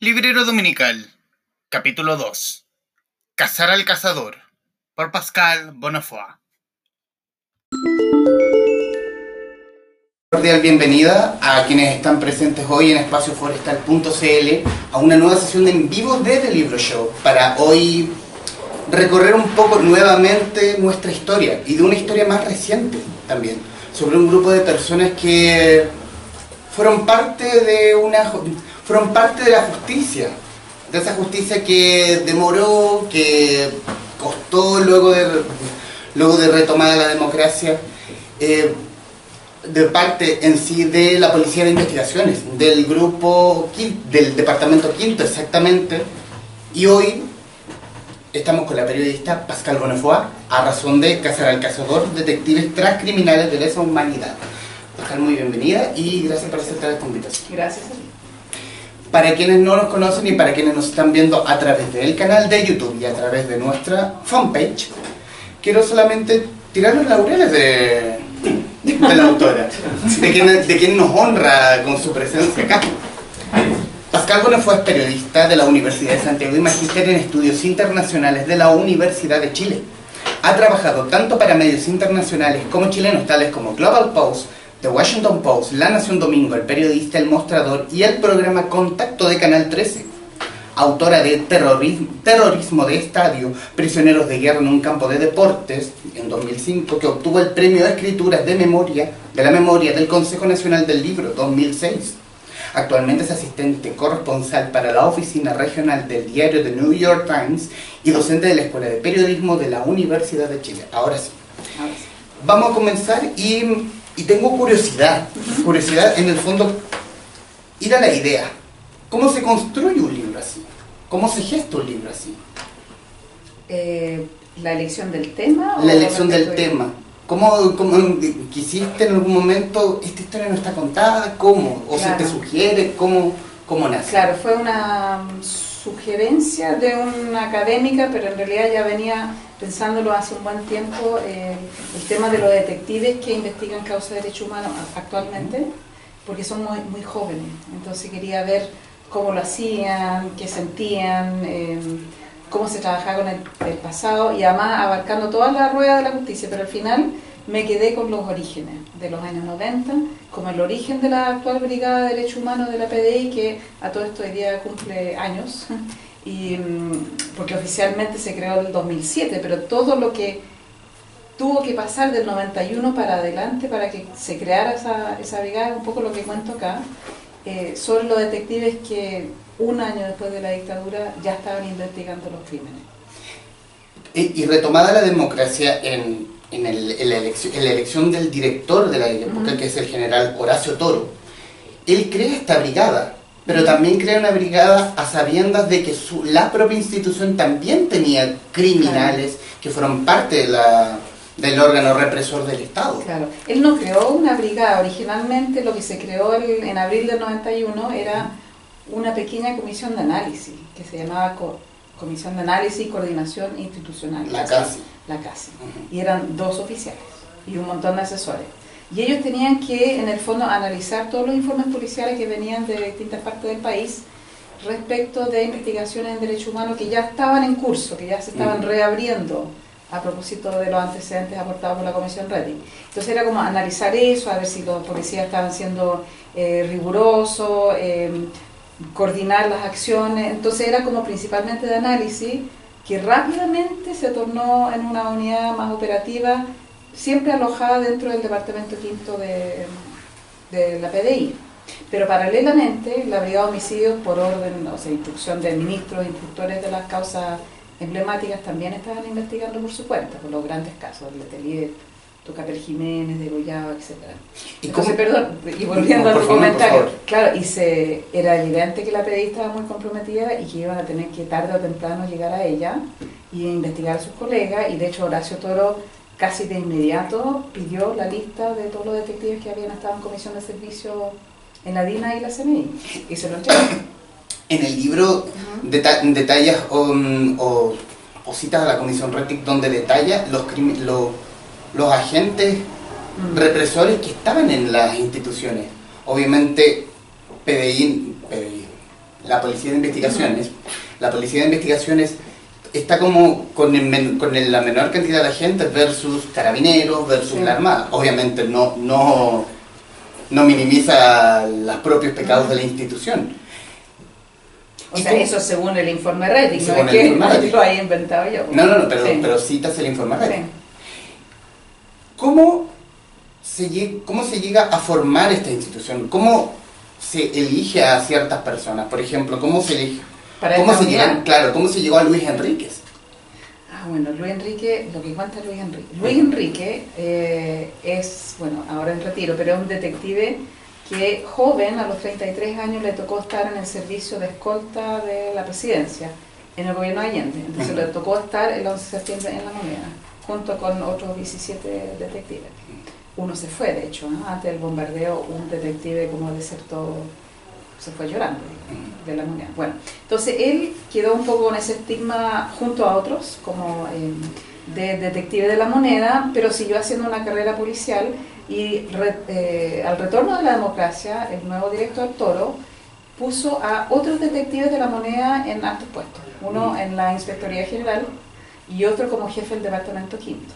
Librero Dominical, capítulo 2. Cazar al cazador, por Pascal Bonofoy. Cordial bienvenida a quienes están presentes hoy en espacioforestal.cl a una nueva sesión de en vivo de The Libro Show para hoy recorrer un poco nuevamente nuestra historia y de una historia más reciente también sobre un grupo de personas que fueron parte de una fueron parte de la justicia de esa justicia que demoró que costó luego de luego de retomada la democracia eh, de parte en sí de la Policía de Investigaciones, del grupo, del Departamento Quinto exactamente, y hoy estamos con la periodista Pascal Bonefoy a razón de Cazar al Cazador, detectives transcriminales de lesa humanidad. Pascal, muy bienvenida y gracias por aceptar esta invitación. Gracias. Para quienes no nos conocen y para quienes nos están viendo a través del canal de YouTube y a través de nuestra fanpage, quiero solamente tirar los laureles de, de la autora, de quien, de quien nos honra con su presencia acá. Pascal Bonafó es periodista de la Universidad de Santiago y magíster en estudios internacionales de la Universidad de Chile. Ha trabajado tanto para medios internacionales como chilenos tales como Global Post, The Washington Post, La Nación Domingo, El Periodista, El Mostrador y el programa Contacto de Canal 13. Autora de Terrorismo, Terrorismo de Estadio, Prisioneros de Guerra en un campo de deportes, en 2005, que obtuvo el Premio de Escrituras de Memoria de la Memoria del Consejo Nacional del Libro, 2006. Actualmente es asistente corresponsal para la oficina regional del diario The New York Times y docente de la Escuela de Periodismo de la Universidad de Chile. Ahora sí. Vamos a comenzar y, y tengo curiosidad, curiosidad en el fondo, ir a la idea. ¿Cómo se construye un libro así? ¿Cómo se gesta un libro así? Eh, ¿La elección del tema? o La elección del tema. ¿Cómo, cómo quisiste en algún momento, esta historia no está contada? ¿Cómo? ¿O Claro. se te sugiere? ¿Cómo, cómo nace? Claro, fue una sugerencia de una académica, pero en realidad ya venía pensándolo hace un buen tiempo, eh, el tema de los detectives que investigan causas de derechos humanos actualmente, porque son muy, muy jóvenes. Entonces quería ver cómo lo hacían, qué sentían, eh, cómo se trabajaba con el, el pasado y además abarcando toda la rueda de la justicia, pero al final me quedé con los orígenes de los años 90, como el origen de la actual Brigada de Derechos Humanos de la PDI, que a todo esto hoy día cumple años, y, porque oficialmente se creó en el 2007, pero todo lo que tuvo que pasar del 91 para adelante para que se creara esa, esa brigada, un poco lo que cuento acá, eh, son los detectives que un año después de la dictadura ya estaban investigando los crímenes. Y, y retomada la democracia en, en, el- en la elección, en la elección del director de la época, Ujú. que es el general Horacio Toro, él crea esta brigada, pero también crea una brigada a sabiendas de que su- la propia institución también tenía criminales que fueron parte de la- del órgano represor del Estado. Claro, él no creó una brigada, originalmente lo que se creó el- en abril del 91 era una pequeña comisión de análisis, que se llamaba Co- Comisión de Análisis y Coordinación Institucional. La CASI. La CASI. Y eran dos oficiales y un montón de asesores. Y ellos tenían que, en el fondo, analizar todos los informes policiales que venían de distintas partes del país respecto de investigaciones en derechos humanos que ya estaban en curso, que ya se estaban reabriendo a propósito de los antecedentes aportados por la Comisión Redding. Entonces era como analizar eso, a ver si los policías estaban siendo eh, rigurosos, eh, coordinar las acciones. Entonces era como principalmente de análisis que rápidamente se tornó en una unidad más operativa, siempre alojada dentro del Departamento Quinto de, de la PDI. Pero paralelamente, la Brigada de Homicidios, por orden, o sea, instrucción de ministros, instructores de las causas emblemáticas, también estaban investigando por su cuenta, por los grandes casos, el Letelier, Tucapel Jiménez, Degollado, etc. ¿Y Entonces, cómo- perdón, y volviendo No, al comentario, claro, y se, era evidente que la PDI estaba muy comprometida y que iban a tener que tarde o temprano llegar a ella y investigar a sus colegas, y de hecho Horacio Toro casi de inmediato pidió la lista de todos los detectives que habían estado en comisión de servicio en la DINA y la CNI, y se lo entregó. En el libro deta- detallas um, o, o citas a la Comisión Retic donde detalla los, lo- los agentes Mm. represores que estaban en las instituciones. Obviamente, PDI, PDI, la policía de investigaciones, la policía de investigaciones está como con, el men- con el- la menor cantidad de agentes versus carabineros, versus Sí. la armada. Obviamente no, no, no minimiza los propios pecados de la institución. O ¿Y sea, eso según el informe Redding, no es que informe Redding. lo haya inventado yo. No, no, no, pero, Sí. pero citas el informe Sí. Redding. ¿Cómo se, ¿Cómo se llega a formar esta institución? ¿Cómo se elige a ciertas personas? Por ejemplo, ¿cómo se elige? Para ¿Cómo se llegó, unidad. claro, ¿cómo se llegó a Luis Enríquez? Ah, bueno, Luis Enrique, lo que cuenta Luis Enrique. Luis Enrique eh, es, bueno, ahora en retiro, pero es un detective que joven, a los 33 años, le tocó estar en el servicio de escolta de la presidencia, en el gobierno de Allende. Entonces le tocó estar el 11 de septiembre en la moneda, junto con otros 17 detectives. Uno se fue, de hecho, ¿no? antes del bombardeo, un detective como desertó, se fue llorando de la moneda. Bueno, entonces él quedó un poco con ese estigma junto a otros, como eh, de detective de la moneda, pero siguió haciendo una carrera policial y re- eh, al retorno de la democracia, el nuevo director Toro puso a otros detectives de la moneda en altos puestos, uno en la Inspectoría General y otro como jefe del Departamento Quinto.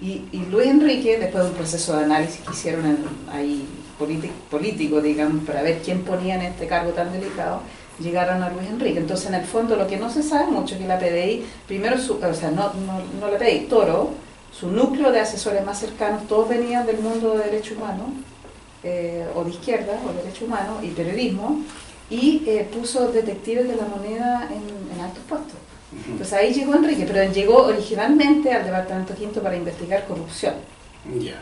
Y, y Luis Enrique, después de un proceso de análisis que hicieron en- ahí político, digamos, para ver quién ponía en este cargo tan delicado, llegaron a Luis Enrique. Entonces, en el fondo, lo que no se sabe mucho es que la PDI, primero, su- o sea, no, no, no la PDI, Toro, su núcleo de asesores más cercanos, todos venían del mundo de derecho humano, eh, o de izquierda, o derecho humano, y periodismo, y eh, puso detectives de la moneda en, en altos puestos. Entonces ahí llegó Enrique, pero llegó originalmente al Departamento Quinto para investigar corrupción. Ya.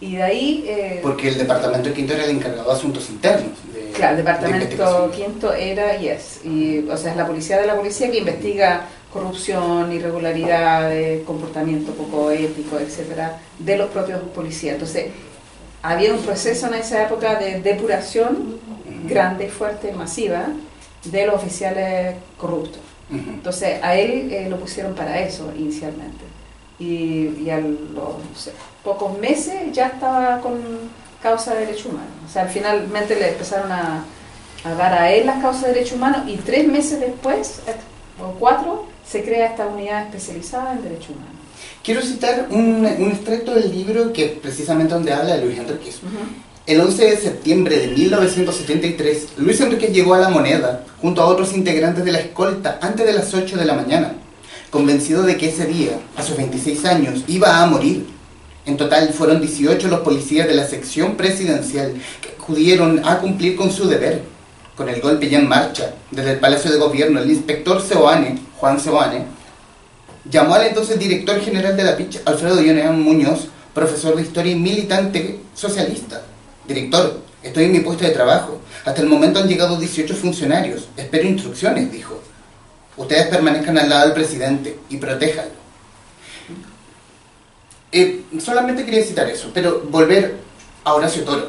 Y de ahí, eh, Porque el departamento quinto era el encargado de asuntos internos. De, claro, el de Departamento investigación. Quinto era yes, y, o sea, es la policía de la policía que investiga corrupción, irregularidades, comportamiento poco ético, etcétera, de los propios policías. Entonces, había un proceso en esa época de depuración grande, fuerte, masiva, de los oficiales corruptos. Entonces a él eh, lo pusieron para eso inicialmente. Y, y a los no sé, pocos meses ya estaba con causa de derechos humanos. O sea, finalmente le empezaron a, a dar a él las causas de derechos humanos y tres meses después, o cuatro, se crea esta unidad especializada en derechos humanos. Quiero citar un, un extracto del libro que precisamente donde habla de Luis Enríquez. El 11 de septiembre de 1973, Luis Enríquez llegó a La Moneda junto a otros integrantes de la escolta antes de las 8 de la mañana, convencido de que ese día, a sus 26 años, iba a morir. En total fueron 18 los policías de la sección presidencial que acudieron a cumplir con su deber. Con el golpe ya en marcha, desde el Palacio de Gobierno, el inspector Seoane, Juan Seoane, llamó al entonces director general de la PICH, Alfredo Ionean Muñoz, profesor de historia y militante socialista. Director, estoy en mi puesto de trabajo. Hasta el momento han llegado 18 funcionarios. Espero instrucciones, dijo. Ustedes permanezcan al lado del presidente y protéjanlo. Eh, solamente quería citar eso, pero volver a Horacio Toro.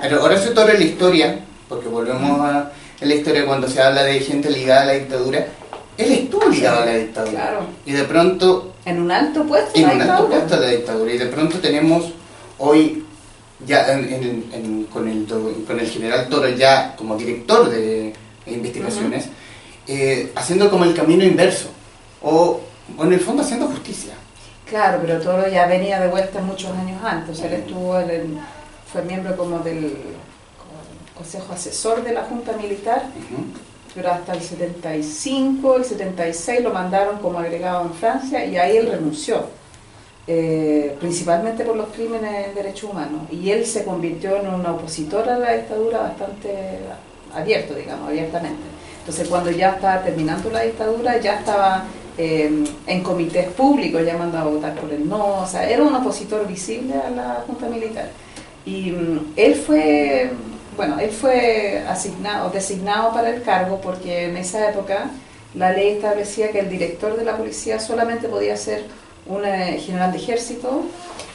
Pero Horacio Toro en la historia, porque volvemos a en la historia cuando se habla de gente ligada a la dictadura, él estuvo ligado a la dictadura. Claro. Y de pronto En un alto puesto en un alto dictadura. puesto de la dictadura. Y de pronto tenemos hoy, ya en- en- en- con, el, con el general Toro ya como director de investigaciones, eh, haciendo como el camino inverso. O, o en el fondo haciendo justicia. Claro, pero Toro ya venía de vuelta muchos años antes. Él estuvo el- fue miembro como del Consejo Asesor de la Junta Militar, Ujú. pero hasta el 75, el 76 lo mandaron como agregado en Francia y ahí él renunció, eh, principalmente por los crímenes de derechos humanos. Y él se convirtió en un opositor a la dictadura bastante abierto, digamos, abiertamente. Entonces cuando ya estaba terminando la dictadura, ya estaba eh, en comités públicos llamando a votar por el no, o sea, era un opositor visible a la Junta Militar. Y mm, él fue, bueno, él fue asignado, designado para el cargo porque en esa época la ley establecía que el director de la policía solamente podía ser un eh, general de ejército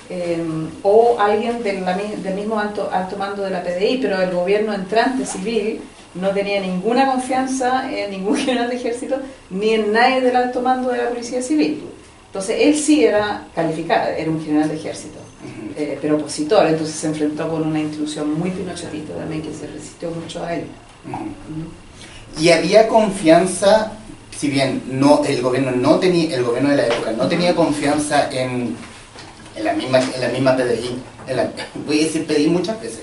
eh, o alguien de la mi- del mismo alto, alto mando de la PDI, pero el gobierno entrante civil no tenía ninguna confianza en ningún general de ejército ni en nadie del alto mando de la policía civil. Entonces él sí era calificado, era un general de ejército, eh, pero opositor, entonces se enfrentó con una institución muy pinochetista también que se resistió mucho a él. Y había confianza, si bien no el gobierno no tenía, el gobierno de la época no tenía confianza en, en la misma en la misma PDI. en la- voy a decir PDI muchas veces.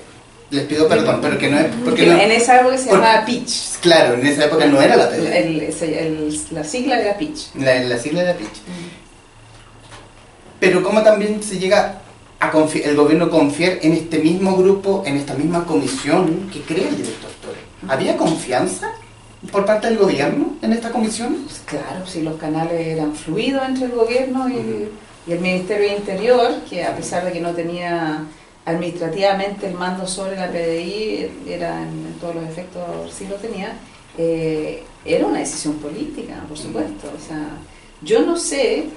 Les pido perdón, pero que no es porque Que no- en esa época se llamaba Pitch. claro, en esa época no era la PDI. El- ese- el- la sigla era Pitch. La, la sigla era Pitch. Pero cómo también se llega a confi- el gobierno confiar en este mismo grupo, en esta misma comisión que crea el director Torres. ¿Había confianza por parte del gobierno en esta comisión? Pues claro, si los canales eran fluidos entre el gobierno y, y el Ministerio de Interior, que a pesar de que no tenía administrativamente el mando sobre la PDI, era en, todos los efectos sí lo tenía, eh, era una decisión política, por supuesto. O sea, yo no sé,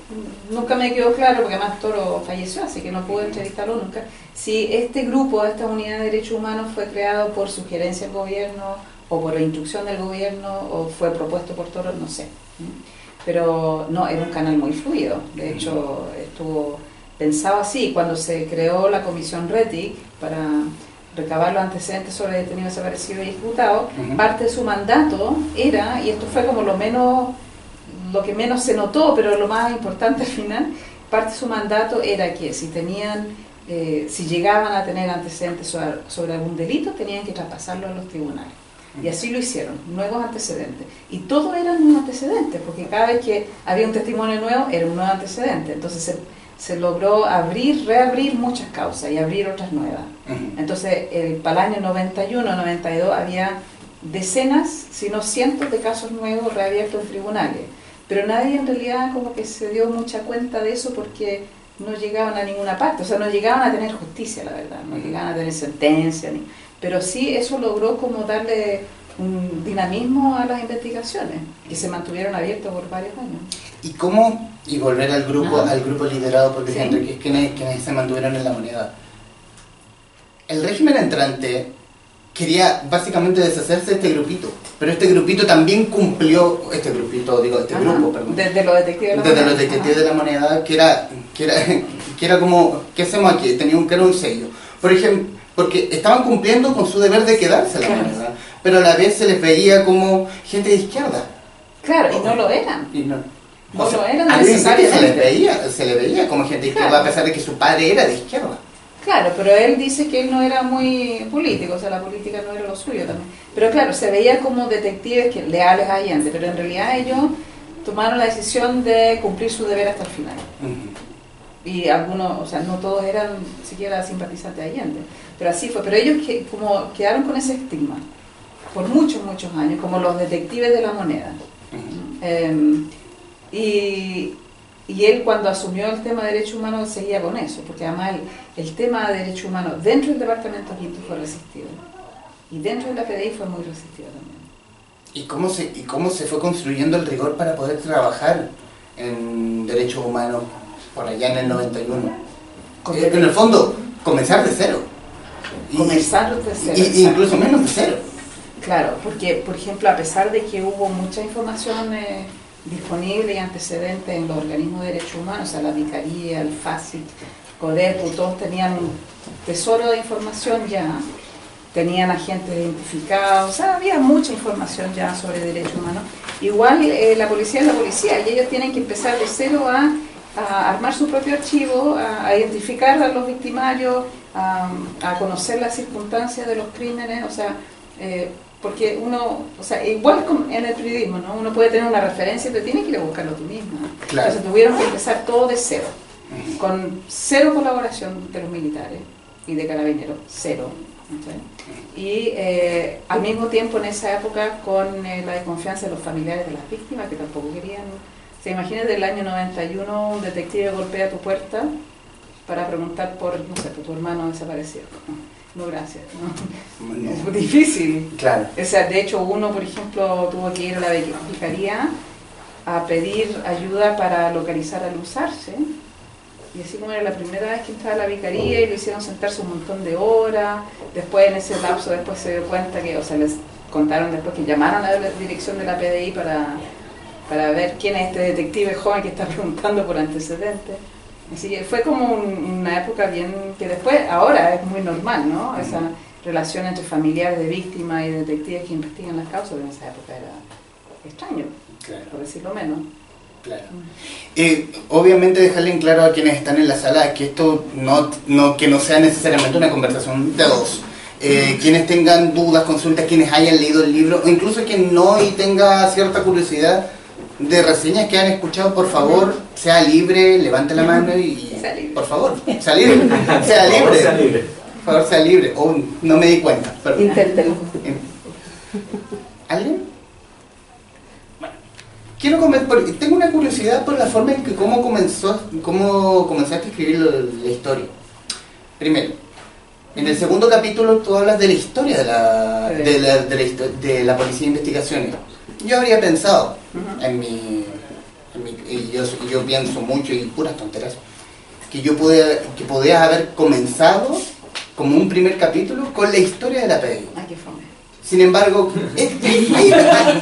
nunca me quedó claro, porque además Toro falleció, así que no pude entrevistarlo nunca, si este grupo, esta unidad de derechos humanos fue creado por sugerencia del gobierno o por la instrucción del gobierno o fue propuesto por Toro, no sé. Pero no, era un canal muy fluido. De hecho, estuvo pensado así. Cuando se creó la comisión RETIC para recabar los antecedentes sobre detenidos desaparecidos y ejecutados, parte de su mandato era, y esto fue como lo menos, lo que menos se notó, pero lo más importante al final, parte de su mandato era que si tenían, eh, si llegaban a tener antecedentes sobre, sobre algún delito, tenían que traspasarlo a los tribunales. Y así lo hicieron, nuevos antecedentes. Y todo eran un antecedente, porque cada vez que había un testimonio nuevo, era un nuevo antecedente. Entonces se, se logró abrir, reabrir muchas causas y abrir otras nuevas. Entonces, el, para el año 91, 92, había decenas, si no cientos de casos nuevos reabiertos en tribunales. Pero nadie en realidad como que se dio mucha cuenta de eso porque no llegaban a ninguna parte, o sea, no llegaban a tener justicia, la verdad, no llegaban a tener sentencia, ni- pero sí eso logró como darle un dinamismo a las investigaciones, que se mantuvieron abiertas por varios años. ¿Y cómo, y volver al grupo, Ajá. al grupo liderado por Luis Sí. Enrique, quienes, quienes se mantuvieron en la moneda? El régimen entrante quería básicamente deshacerse de este grupito, pero este grupito también cumplió, este grupito, digo, este Ajá. grupo, perdón, Desde los detectives de la desde moneda. los detectives Ajá. de la moneda, que era, que era, que era como, ¿qué hacemos aquí? Tenía un, que era un sello. Por ejemplo, porque estaban cumpliendo con su deber de quedarse la Claro. moneda, pero a la vez se les veía como gente de izquierda. Claro, y no lo eran. Y no, No lo eran a Luis Enrique se le veía, se le veía como gente de izquierda, Claro. a pesar de que su padre era de izquierda. Claro, pero él dice que él no era muy político, o sea, la política no era lo suyo también. Pero claro, se veía como detectives que, leales a Allende, pero en realidad ellos tomaron la decisión de cumplir su deber hasta el final. Y algunos, o sea, no todos eran siquiera simpatizantes de Allende, pero así fue. Pero ellos que, como quedaron con ese estigma por muchos, muchos años, como los detectives de la moneda. Eh, y, y él cuando asumió el tema de derechos humanos seguía con eso, porque además el, el tema de derechos humanos dentro del departamento quinto fue resistido. Y dentro de la PDI fue muy resistido también. ¿Y cómo, se, ¿Y cómo se fue construyendo el rigor para poder trabajar en derechos humanos por allá en el 91? Con Eh, en el fondo, comenzar de cero. Y- Comenzar desde cero, y- incluso menos de cero. Claro, porque, por ejemplo, a pesar de que hubo mucha información eh, disponible y antecedentes en los organismos de derechos humanos, o sea, la Vicaría, el FACIT, CODEPU, todos tenían un tesoro de información ya, tenían agentes identificados, o sea, había mucha información ya sobre derechos humanos. Igual eh, la policía es la policía y ellos tienen que empezar de cero a, a armar su propio archivo, a, a identificar a los victimarios, a, a conocer las circunstancias de los crímenes, o sea, eh, porque uno, o sea, igual en el periodismo, ¿no? Uno puede tener una referencia, pero tiene que ir a buscarlo tú mismo. Claro. Entonces tuvieron que empezar todo de cero, con cero colaboración de los militares y de carabineros, cero. Y eh, al mismo tiempo en esa época con eh, la desconfianza de los familiares de las víctimas que tampoco querían. Se imagina del año 91 un detective golpea tu puerta para preguntar por, no sé, por tu hermano desaparecido. No, gracias. ¿no? No. Es difícil. Claro. O sea, de hecho, uno, por ejemplo, tuvo que ir a la vicaría a pedir ayuda para localizar al usarse. Y así como era la primera vez que entraba a la vicaría y lo hicieron sentarse un montón de horas. Después, en ese lapso, después se dio cuenta que, o sea, les contaron después que llamaron a la dirección de la PDI para, para ver quién es este detective joven que está preguntando por antecedentes. Así que fue como un- una época bien que después, ahora es muy normal, ¿no? Esa relación entre familiares de víctimas y detectives que investigan las causas, en esa época era extraño, Claro, por decirlo menos. claro. Eh, obviamente dejarle en claro a quienes están en la sala que esto no, no, que no sea necesariamente una conversación de dos. Eh, quienes tengan dudas, consultas, quienes hayan leído el libro, o incluso quien no y tenga cierta curiosidad de reseñas que han escuchado, por favor, sea libre, levante la mano y... Por favor, sea libre. Sea libre. sea libre. Por favor, sea libre. Oh, no me di cuenta. perdón. Inténtelo. ¿Alguien? Bueno, quiero comer, porque tengo una curiosidad por la forma en que cómo comenzó, cómo comenzaste a escribir la historia. Primero, en el segundo capítulo tú hablas de la historia de la, de la, de la de la policía de investigaciones. Yo habría pensado en mi, en mi- y yo, pienso mucho y puras tonteras, que yo pude, que podías haber comenzado como un primer capítulo con la historia de la PDI. Ay, qué fome. Sin embargo, ahí, ahí-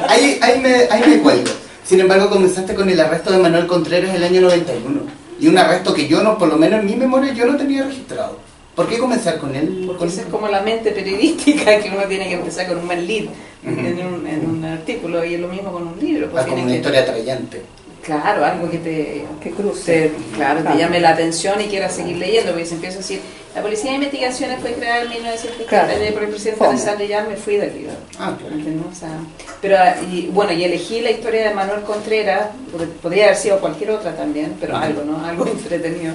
ahí- ahí me, ahí me cuelgo. Sin embargo, comenzaste con el arresto de Manuel Contreras el año 91. Y un arresto que yo no, por lo menos en mi memoria, yo no tenía registrado. ¿Por qué comenzar con él? Porque es como la mente periodística que uno tiene que empezar con un buen lead Ujú. en, un, en un artículo y es lo mismo con un libro. pues Ah, como una que- historia atrayente. Claro, algo que te, Que cruce. te- claro, te llame la atención y quieras seguir leyendo, porque si empiezo a decir, la Policía de Investigaciones fue creada en 1953 Claro. por el presidente Fome. Alessandro ya me fui del libro. Ah, claro. ¿entiendes? O sea, pero, y, bueno, y elegí la historia de Manuel Contreras, pod- podría haber sido cualquier otra también, pero algo, ¿no? Algo entretenido,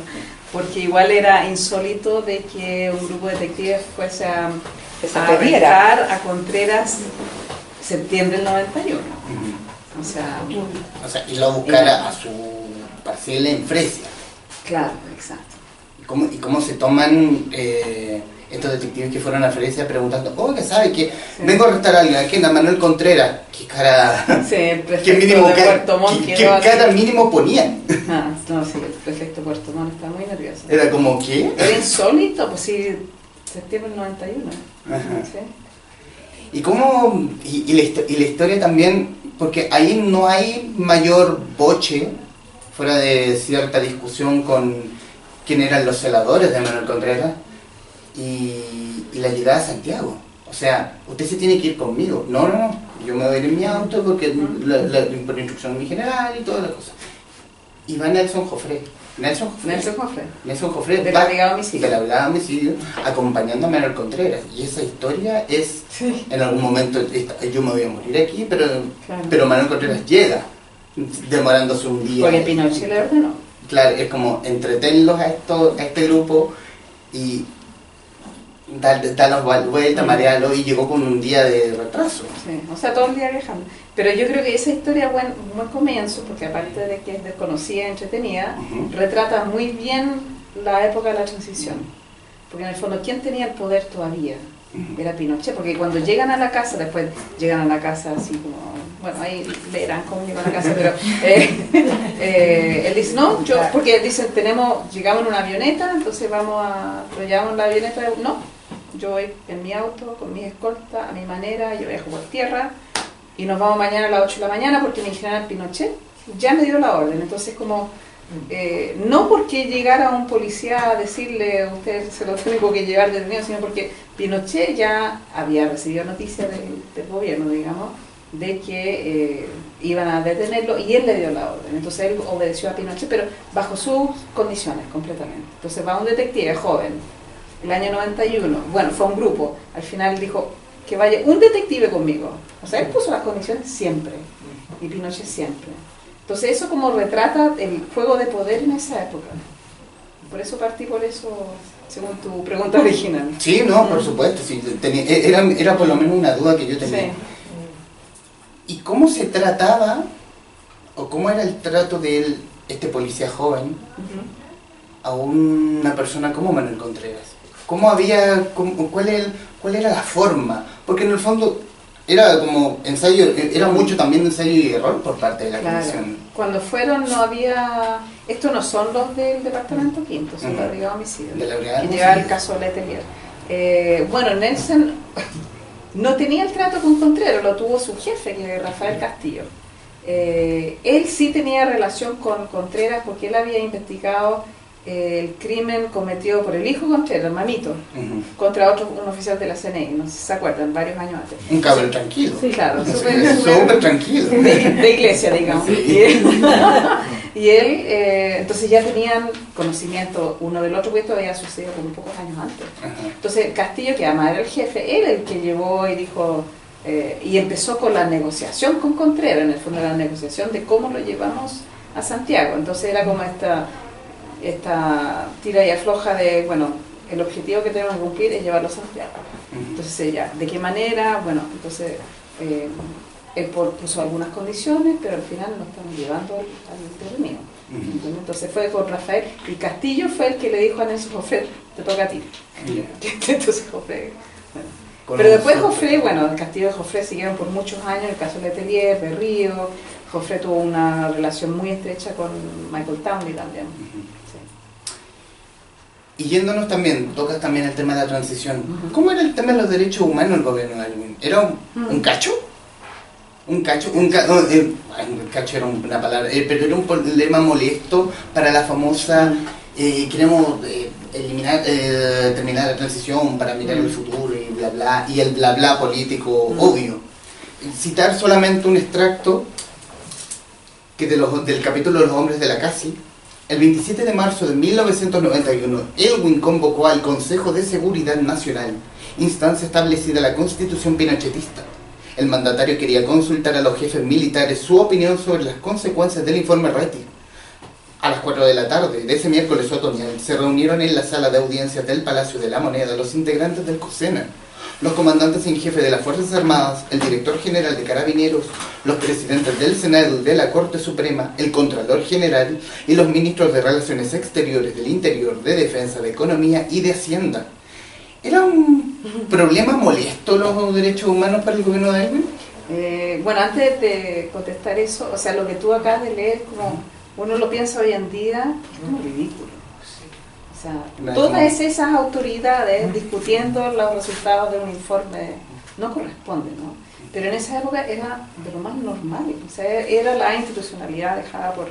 porque igual era insólito de que un grupo de detectives fuese a, a arrestar a Contreras septiembre del 91. Ujú. O sea, O sea, y lo buscara a su parcela en Fresia. claro, exacto. ¿Y cómo, y cómo se toman eh, estos detectives que fueron a Fresia preguntando, oh, que sabe que vengo a arrestar a alguien, ¿a quién? A Manuel Contreras. ¿Qué cara? Sí, el ¿Qué prefecto mínimo, de Puerto Montt qué- qué cara mínimo ponían? Ah, no, sí, el prefecto de Puerto Montt está muy nervioso. Era como, ¿qué? Era insólito, pues sí, septiembre del 91. Ajá. ¿sí? ¿Y cómo, y, y la, y la historia también, porque ahí no hay mayor boche, fuera de cierta discusión con quién eran los celadores de Manuel Contreras, y, y la llegada a Santiago. O sea, usted se tiene que ir conmigo. No, no, no, yo me voy a ir en mi auto porque la, la- por instrucción de mi general y todas las cosas. Y va Nelson Joffre. Nelson Joffre. Nelson Joffre. Nelson Joffre De la Brigada Homicidio. de la Brigada Homicidio, acompañando a Manuel Contreras. Y esa historia es, Sí. en algún momento, yo me voy a morir aquí, pero, Claro. pero Manuel Contreras llega, demorándose un día. Porque Pinochet le ordenó. Claro, es como entretenlos a, esto, a este grupo y dar, darlos vuel- vuelta, marearlo y llegó con un día de retraso. Sí, o sea, todo el día viajando. Pero yo creo que esa historia, buen, buen comienzo, porque aparte de que es desconocida y entretenida, retrata muy bien la época de la transición. Porque en el fondo, ¿quién tenía el poder todavía? Era Pinochet, porque cuando llegan a la casa, después llegan a la casa así como, bueno, ahí leerán cómo llegan a la casa, pero eh, eh, él dice, no, yo, porque dicen, tenemos, llegamos en una avioneta, entonces vamos a, lo llevamos en la avioneta, no, yo voy en mi auto, con mi escolta, a mi manera, yo viajo por tierra, y nos vamos mañana a las 8 de la mañana porque mi general Pinochet ya me dio la orden, entonces como... eh, no porque llegara un policía a decirle usted se lo tengo que llevar detenido, sino porque Pinochet ya había recibido noticias del, del gobierno, digamos, de que eh, iban a detenerlo y él le dio la orden. Entonces él obedeció a Pinochet, pero bajo sus condiciones completamente. Entonces va un detective joven, el año 91, bueno, fue un grupo, al final dijo que vaya un detective conmigo. O sea, él puso las condiciones siempre y Pinochet siempre. Entonces eso como retrata el juego de poder en esa época. Por eso partí por eso, según tu pregunta original. Sí, no, por supuesto, sí, tenía- era, era por lo menos una duda que yo tenía. Sí. ¿Y cómo se trataba, o cómo era el trato de él, este policía joven, a una persona como Manuel Contreras? ¿Cómo había, cómo- cuál, el- cuál era la forma? Porque en el fondo era como ensayo, era mucho también ensayo y error por parte de la Claro. comisión. Cuando fueron no había... Estos no son los del departamento quinto, son Ujú. la brigada de homicidio. De la brigada de lleva el caso Letelier. Eh, bueno, Nelson no tenía el trato con Contreras, lo tuvo su jefe, que Rafael Castillo. Eh, él sí tenía relación con Contreras porque él había investigado el crimen cometido por el hijo Contreras, el mamito, contra otro, un oficial de la CNI, no sé si se acuerdan, varios años antes. Un cabrón tranquilo. Sí, claro, súper, tranquilo. de, de iglesia, digamos. Sí. Y él, y él, eh, entonces ya tenían conocimiento uno del otro, porque esto había sucedido como pocos años antes. Entonces Castillo, que además era el jefe, él el que llevó y dijo, eh, y empezó con la negociación con Contreras, en el fondo la negociación de cómo lo llevamos a Santiago. Entonces era como esta, esta tira y afloja de, bueno, el objetivo que tenemos que cumplir es llevarlo a Santiago. Entonces ella, ¿de qué manera? Bueno, entonces eh, él por- puso algunas condiciones, pero al final lo estamos llevando al, al. ¿entiendes? Entonces fue con Rafael y Castillo fue el que le dijo a Nelson Jofre, te toca a ti. Ya. Entonces Jofre... Con Pero después. Jofre, bueno, el Castillo de Jofre siguieron por muchos años, el caso de Letelier, Berrío, Jofre tuvo una relación muy estrecha con Michael Townley también. Y yéndonos también, tocas también el tema de la transición. ¿Cómo era el tema de los derechos humanos el gobierno de Alwin? ¿Era un, Mm. un cacho? ¿Un cacho? Un ca- no, eh, cacho era una palabra, eh, pero era un problema molesto para la famosa, eh, queremos eliminar, terminar la transición para mirar el futuro y bla bla, y el bla bla político Mm. obvio. Citar solamente un extracto que de los, del capítulo de los hombres de la CASI, el 27 de marzo de 1991, Elwin convocó al Consejo de Seguridad Nacional, instancia establecida en la Constitución pinochetista. El mandatario quería consultar a los jefes militares su opinión sobre las consecuencias del informe Reti. A las 4 de la tarde de ese miércoles otoñal se reunieron en la sala de audiencias del Palacio de la Moneda los integrantes del COSENA, los comandantes en jefe de las Fuerzas Armadas, el director general de Carabineros, los presidentes del Senado de la Corte Suprema, el Contralor General y los ministros de Relaciones Exteriores, del Interior, de Defensa, de Economía y de Hacienda. ¿Era un problema molesto los derechos humanos para el gobierno de Elwin? Eh, bueno, antes de contestar eso, o sea, lo que tú acabas de leer, como uno lo piensa hoy en día, es como ridículo. Sea, todas esas autoridades discutiendo los resultados de un informe no corresponde, ¿no? Pero en esa época era de lo más normal, o sea, era la institucionalidad dejada por,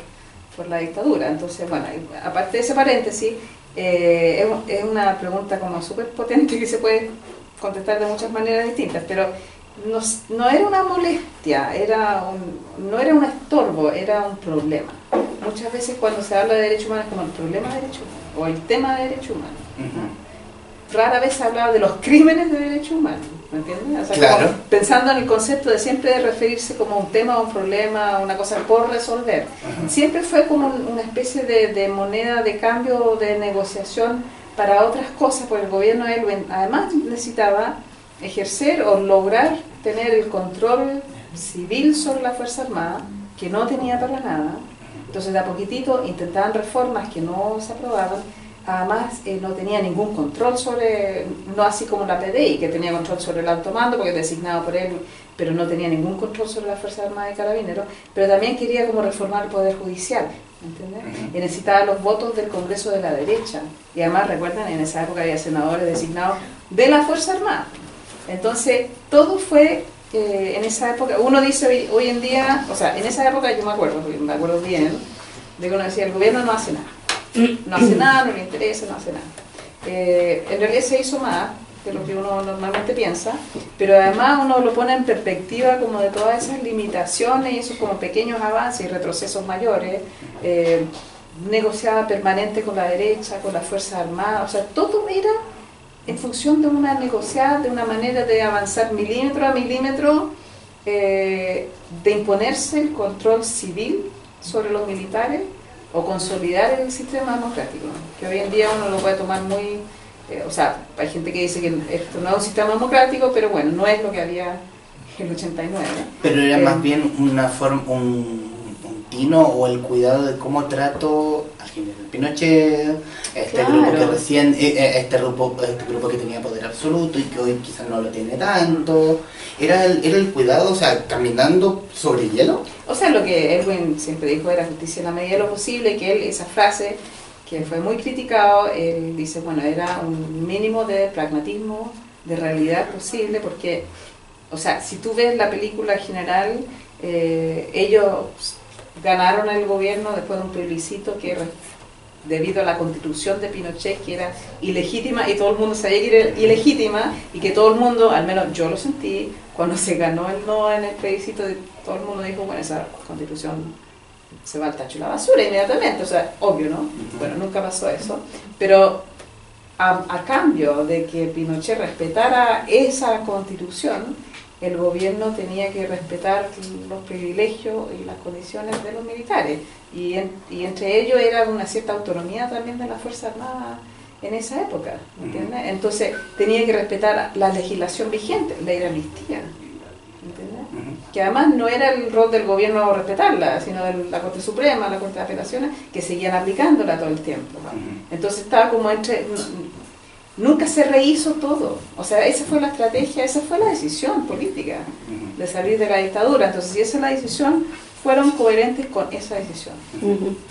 por la dictadura. Entonces, bueno, aparte de ese paréntesis, eh, es, es una pregunta como súper potente que se puede contestar de muchas maneras distintas, pero no, no era una molestia, era un- no era un estorbo, era un problema. Muchas veces cuando se habla de derechos humanos es como el problema de derechos humanos o el tema de derechos humanos. ¿no? Rara vez se hablaba de los crímenes de derechos humanos, ¿me entiendes? O sea, Claro. como pensando en el concepto de siempre de referirse como un tema, un problema, una cosa por resolver. Siempre fue como un- una especie de, de moneda de cambio, de negociación para otras cosas, porque el gobierno Elwin además necesitaba ejercer o lograr tener el control civil sobre la Fuerza Armada, que no tenía para nada. Entonces, de a poquitito intentaban reformas que no se aprobaban. Además, eh, no tenía ningún control sobre, no así como la PDI, que tenía control sobre el alto mando, porque es designado por él, pero no tenía ningún control sobre la Fuerza Armada de Carabineros, pero también quería como reformar el Poder Judicial, ¿me entiendes? Y necesitaba los votos del Congreso de la derecha. Y además, recuerdan, en esa época había senadores designados de la Fuerza Armada. Entonces, todo fue eh, en esa época, uno dice hoy, hoy en día, o sea, en esa época yo me acuerdo, me acuerdo bien, de que uno decía, el gobierno no hace nada. No hace nada, no le interesa, no hace nada. Eh, en realidad se hizo más de lo que uno normalmente piensa, pero además uno lo pone en perspectiva como de todas esas limitaciones y esos como pequeños avances y retrocesos mayores, eh, negociada permanente con la derecha, con las Fuerzas Armadas, o sea, todo era en función de una negociada, de una manera de avanzar milímetro a milímetro, eh, de imponerse el control civil sobre los militares o consolidar el sistema democrático, que hoy en día uno lo puede tomar muy, eh, o sea, hay gente que dice que esto no es un sistema democrático, pero bueno, no es lo que había en el 89. Pero era Eh, más bien una forma, un, o el cuidado de cómo trato al general Pinochet, este Claro. grupo que recién, eh, eh, este grupo, este grupo que tenía poder absoluto y que hoy quizás no lo tiene tanto. Era el, era el cuidado, o sea, caminando sobre hielo. O sea, lo que Edwin siempre dijo era justicia en la medida de lo posible, que él, esa frase que fue muy criticado, él dice, bueno, era un mínimo de pragmatismo, de realidad posible, porque, o sea, si tú ves la película general, eh, ellos ganaron el gobierno después de un plebiscito que debido a la constitución de Pinochet que era ilegítima y todo el mundo sabía que era ilegítima y que todo el mundo, al menos yo lo sentí, cuando se ganó el no en el plebiscito, todo el mundo dijo, bueno, esa constitución se va al tacho y la basura inmediatamente, o sea, obvio, ¿no? Bueno, nunca pasó eso, pero a, a cambio de que Pinochet respetara esa constitución, el gobierno tenía que respetar los privilegios y las condiciones de los militares. Y, en- y entre ellos era una cierta autonomía también de las Fuerzas Armadas en esa época. ¿entiendes? Entonces tenía que respetar la legislación vigente, ley de amnistía. ¿entiendes? Que además no era el rol del gobierno respetarla, sino de la Corte Suprema, la Corte de Apelaciones, que seguían aplicándola todo el tiempo. Entonces estaba como entre... Nunca se rehizo todo. O sea, esa fue la estrategia, esa fue la decisión política de salir de la dictadura. Entonces, si esa es la decisión, fueron coherentes con esa decisión.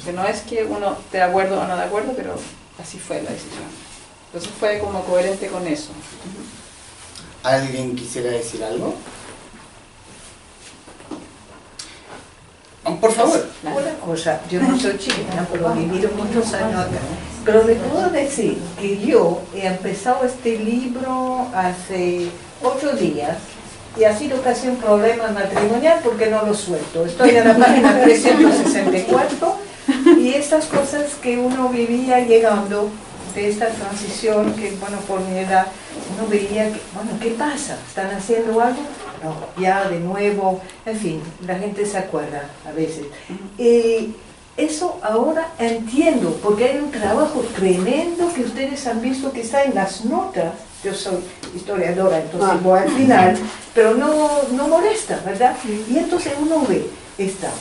Que no es que uno esté de acuerdo o no de acuerdo, pero así fue la decisión. Entonces fue como coherente con eso. ¿Alguien quisiera decir algo? Por favor. Una cosa, yo no soy chilena, pero he vivido muchos años acá. Pero le puedo decir que yo he empezado este libro hace ocho días y ha sido casi un problema matrimonial porque no lo suelto. Estoy en la página 364 y estas cosas que uno vivía llegando de esta transición, que bueno, por mi edad, uno veía que, bueno, ¿qué pasa? ¿Están haciendo algo? No, ya de nuevo, en fin, la gente se acuerda a veces. Y eso ahora entiendo, porque hay un trabajo tremendo que ustedes han visto que está en las notas. Yo soy historiadora, entonces voy al final, pero no, no molesta, ¿verdad? Y entonces uno ve, está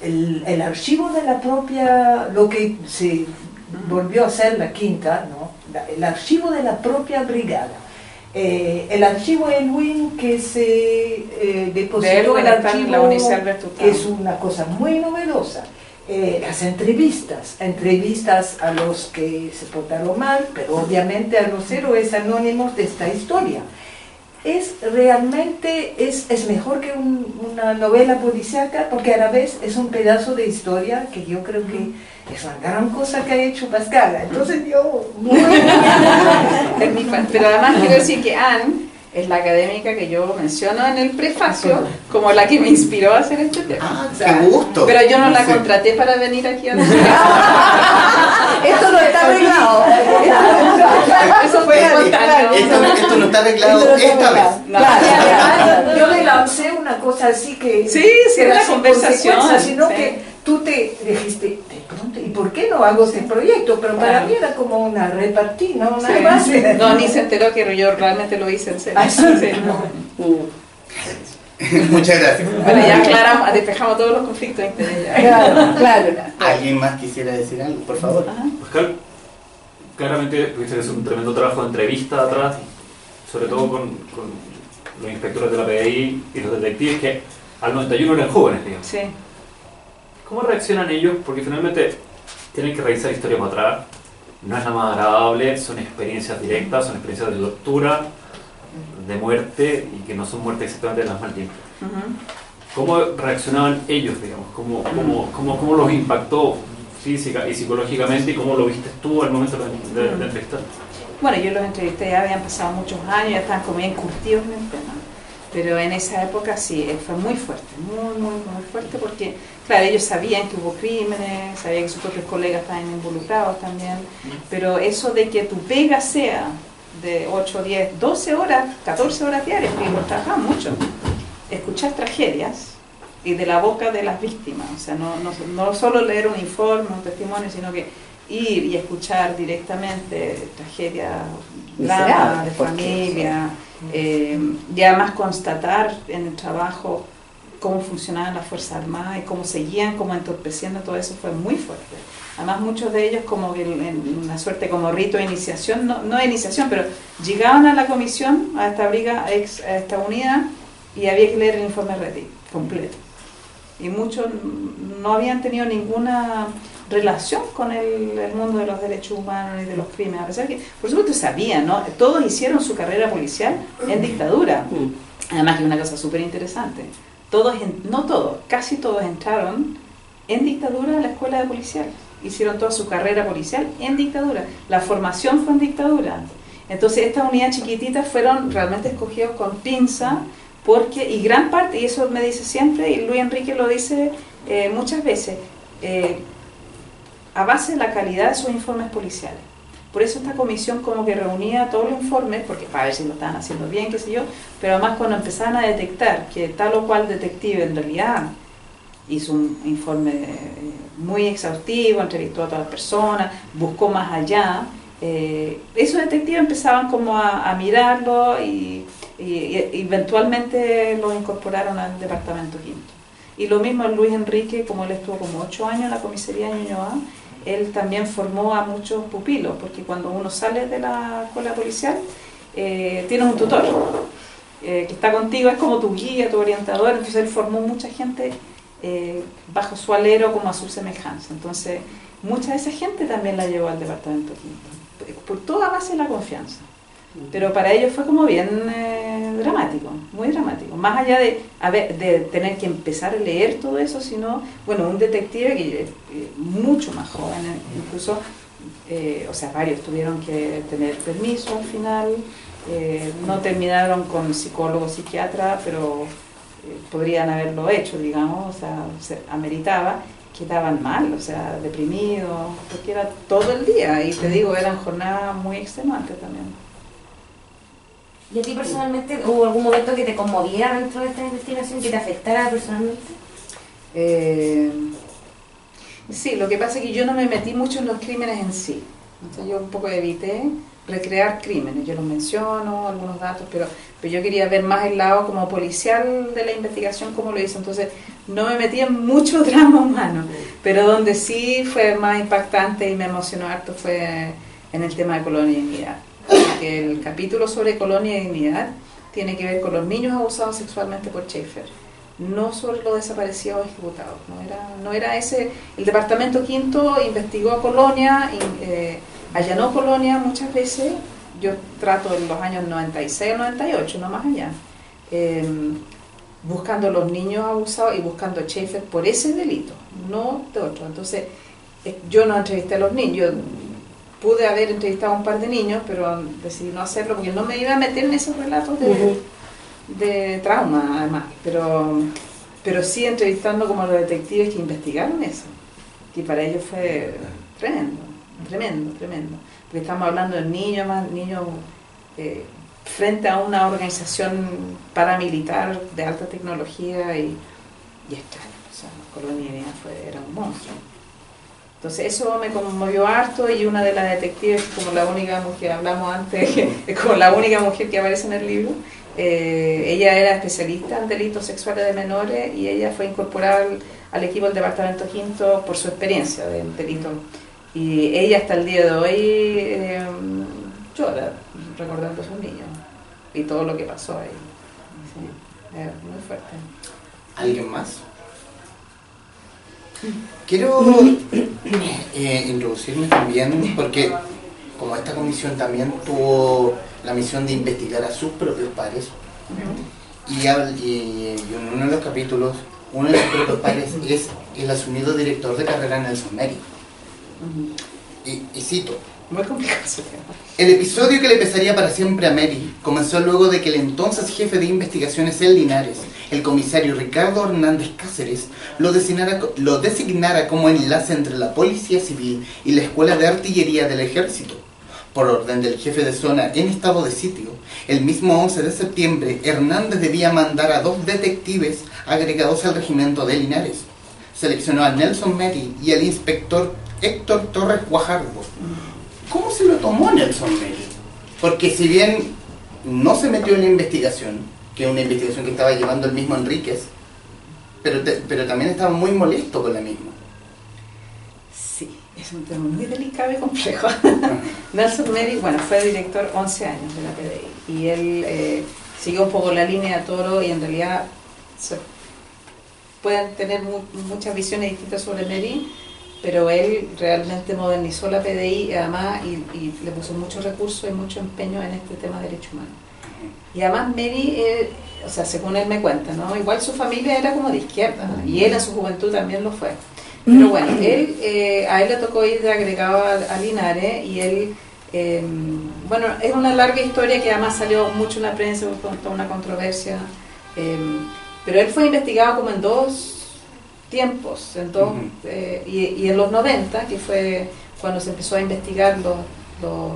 el, el archivo de la propia, lo que se volvió a ser la quinta, ¿no? El archivo de la propia brigada. Eh, el archivo Elwin que se eh, De depositó Elwin el archivo, la es una cosa muy novedosa. Eh, las entrevistas, entrevistas a los que se portaron mal, pero obviamente a los héroes anónimos de esta historia. Es realmente, es, es mejor que un- una novela policíaca porque a la vez es un pedazo de historia que yo creo que es una gran cosa que ha hecho Pascal. Entonces yo... Es mi fan. Pero además quiero decir que Anne es la académica que yo menciono en el prefacio como la que me inspiró a hacer este tema. Ah, O sea, qué gusto. Pero yo no la contraté para venir aquí a Esto no está arreglado. Eso fue espontáneo. Esto, esto no está arreglado esta vez. No. Claro, yo le lancé una cosa así que Sí, sí, era sin conversación, sino sí. que tú te dijiste y por qué no hago este proyecto pero para Claro. mí era como una repartí no una Sí. base No, ni se enteró que yo realmente lo hice en serio. Ah, sí. Sí, no. Muchas gracias. Bueno, ya aclaramos, despejamos todos los conflictos claro claro ¿Alguien más quisiera decir algo? Por favor. Ajá. Pascal, claramente tuviste que hacer un tremendo trabajo de entrevista atrás, sobre todo con, con los inspectores de la PDI y los detectives que al 91 eran jóvenes, digamos. Sí. ¿Cómo reaccionan ellos? Porque finalmente tienen que revisar historia para atrás, no es la más agradable, son experiencias directas, son experiencias de tortura, de muerte y que no son muertes exactamente de las mal tiempo. Ujú. ¿Cómo reaccionaban ellos, digamos? ¿Cómo, cómo, cómo, cómo los impactó física y psicológicamente y cómo lo viste tú al momento de, de, de entrevistar? Bueno, yo los entrevisté, ya habían pasado muchos años, ya estaban como bien curtidos tema. Pero en esa época sí, eh, fue muy fuerte, muy, muy, muy fuerte, porque, claro, ellos sabían que hubo crímenes, sabían que sus propios colegas estaban involucrados también, pero eso de que tu pega sea de 8, 10, 12 horas, 14 horas diarias, porque ellos trabajaban mucho, escuchar tragedias y de la boca de las víctimas, o sea, no, no, no solo leer un informe, un testimonio, sino que ir y escuchar directamente tragedias, dramas de familia, eh, y además constatar en el trabajo cómo funcionaban las Fuerzas Armadas y cómo seguían como entorpeciendo todo eso fue muy fuerte. Además muchos de ellos como que en en una suerte como rito de iniciación, no, no de iniciación, pero llegaban a la comisión, a esta briga, a esta unidad, y había que leer el informe RETI completo. Y muchos no habían tenido ninguna relación con el, el mundo de los derechos humanos y de los crímenes, a pesar que, por supuesto, sabían, ¿no? Todos hicieron su carrera policial en dictadura. Además que una cosa súper interesante, todos, no todos, casi todos entraron en dictadura a la escuela de policial. hicieron toda su carrera policial en dictadura. La formación fue en dictadura. Entonces estas unidades chiquititas fueron realmente escogidos con pinza, porque, y gran parte, y eso me dice siempre, y Luis Enrique lo dice eh, muchas veces, eh, a base de la calidad de sus informes policiales. Por eso esta comisión como que reunía todos los informes, porque para ver si lo estaban haciendo bien, qué sé yo, pero además cuando empezaban a detectar que tal o cual detective en realidad hizo un informe eh, muy exhaustivo, entrevistó a todas las personas, buscó más allá, eh, esos detectives empezaban como a, mirarlo y, eventualmente lo incorporaron al departamento quinto. Y lo mismo Luis Enrique, como él estuvo como ocho años en la comisaría de Ñuñoa, él también formó a muchos pupilos, porque cuando uno sale de la escuela policial, eh, tienes un tutor eh, que está contigo, es como tu guía, tu orientador, entonces él formó mucha gente eh, bajo su alero como a su semejanza. Entonces, mucha de esa gente también la llevó al departamento quinto, por toda base de la confianza. Pero para ellos fue como bien eh, dramático, muy dramático. Más allá de, de tener que empezar a leer todo eso, sino, bueno, un detective que eh, mucho más joven, eh, incluso, o sea, varios tuvieron que tener permiso al final, no terminaron con psicólogo, psiquiatra, pero podrían haberlo hecho, digamos, o sea, se ameritaba quedaban mal, o sea, deprimidos, porque era todo el día, y te digo, eran jornadas muy extenuantes también. ¿Y a ti personalmente hubo algún momento que te conmoviera dentro de esta investigación, que te afectara personalmente? Eh, sí, lo que pasa es que yo no me metí mucho en los crímenes en sí. Entonces yo un poco evité recrear crímenes. Yo los menciono, algunos datos, pero, pero yo quería ver más el lado como policial de la investigación, como lo hizo. Entonces no me metí en mucho drama humano, pero donde sí fue más impactante y me emocionó harto fue en el tema de colonialidad que el capítulo sobre colonia y dignidad tiene que ver con los niños abusados sexualmente por Schaefer, no sobre los desaparecidos ejecutados. No era, no era ese. El departamento quinto investigó a Colonia, eh, allanó Colonia muchas veces. Yo trato en los años 96 o 98, no más allá. Em, buscando los niños abusados y buscando a Schaefer por ese delito, no de otro. Entonces, eh, yo no entrevisté a los niños, pude haber entrevistado a un par de niños, pero decidí no hacerlo porque no me iba a meter en esos relatos de, trauma, además. Pero, pero sí entrevistando como los detectives que investigaron eso. Y para ellos fue tremendo, tremendo, tremendo. Porque estamos hablando de niños, más niños eh, frente a una organización paramilitar de alta tecnología y, y extraño. O sea, Colonia fue, era un monstruo. Entonces eso me conmovió harto y una de las detectives, como la única mujer, hablamos antes, como la única mujer que aparece en el libro, eh, ella era especialista en delitos sexuales de menores y ella fue incorporada al, equipo del Departamento Quinto por su experiencia del delito. Y ella hasta el día de hoy eh, llora recordando a sus niños y todo lo que pasó ahí. muy fuerte. ¿Alguien más? Quiero eh, introducirme también porque como esta comisión también tuvo la misión de investigar a sus propios pares y, en uno de los capítulos uno de sus propios pares es el asumido director de carrera Nelson Mary. y, y cito, muy complicado El episodio que le pesaría para siempre a Mary comenzó luego de que el entonces jefe de investigaciones en Linares, el comisario Ricardo Hernández Cáceres, lo designara, lo designara como enlace entre la Policía Civil y la Escuela de Artillería del Ejército. Por orden del jefe de zona en estado de sitio, el mismo 11 de septiembre, Hernández debía mandar a dos detectives agregados al regimiento de Linares. Seleccionó a Nelson Mary y al inspector Héctor Torres Guajardo ¿Cómo se lo tomó Nelson Mary? Porque si bien no se metió en la investigación, que es una investigación que estaba llevando el mismo Enríquez, pero, pero también estaba muy molesto con la misma. Sí, es un tema muy delicado y complejo. Nelson Mary, bueno, fue director 11 años de la PDI y él eh, siguió un poco la línea de Toro y en realidad pueden tener muchas visiones distintas sobre Mary, pero él realmente modernizó la PDI además y, le puso mucho recursos y mucho empeño en este tema de derechos humanos. Y además Mary, eh, o sea, según él me cuenta, ¿no? igual su familia era como de izquierda y él en su juventud también lo fue. Pero bueno, él, eh, a él le tocó ir de agregado a, a Linares y él, eh, bueno, es una larga historia que además salió mucho en la prensa, con toda una controversia, pero él fue investigado como en dos tiempos, en dos, y, y en los 90, que fue cuando se empezó a investigar los, los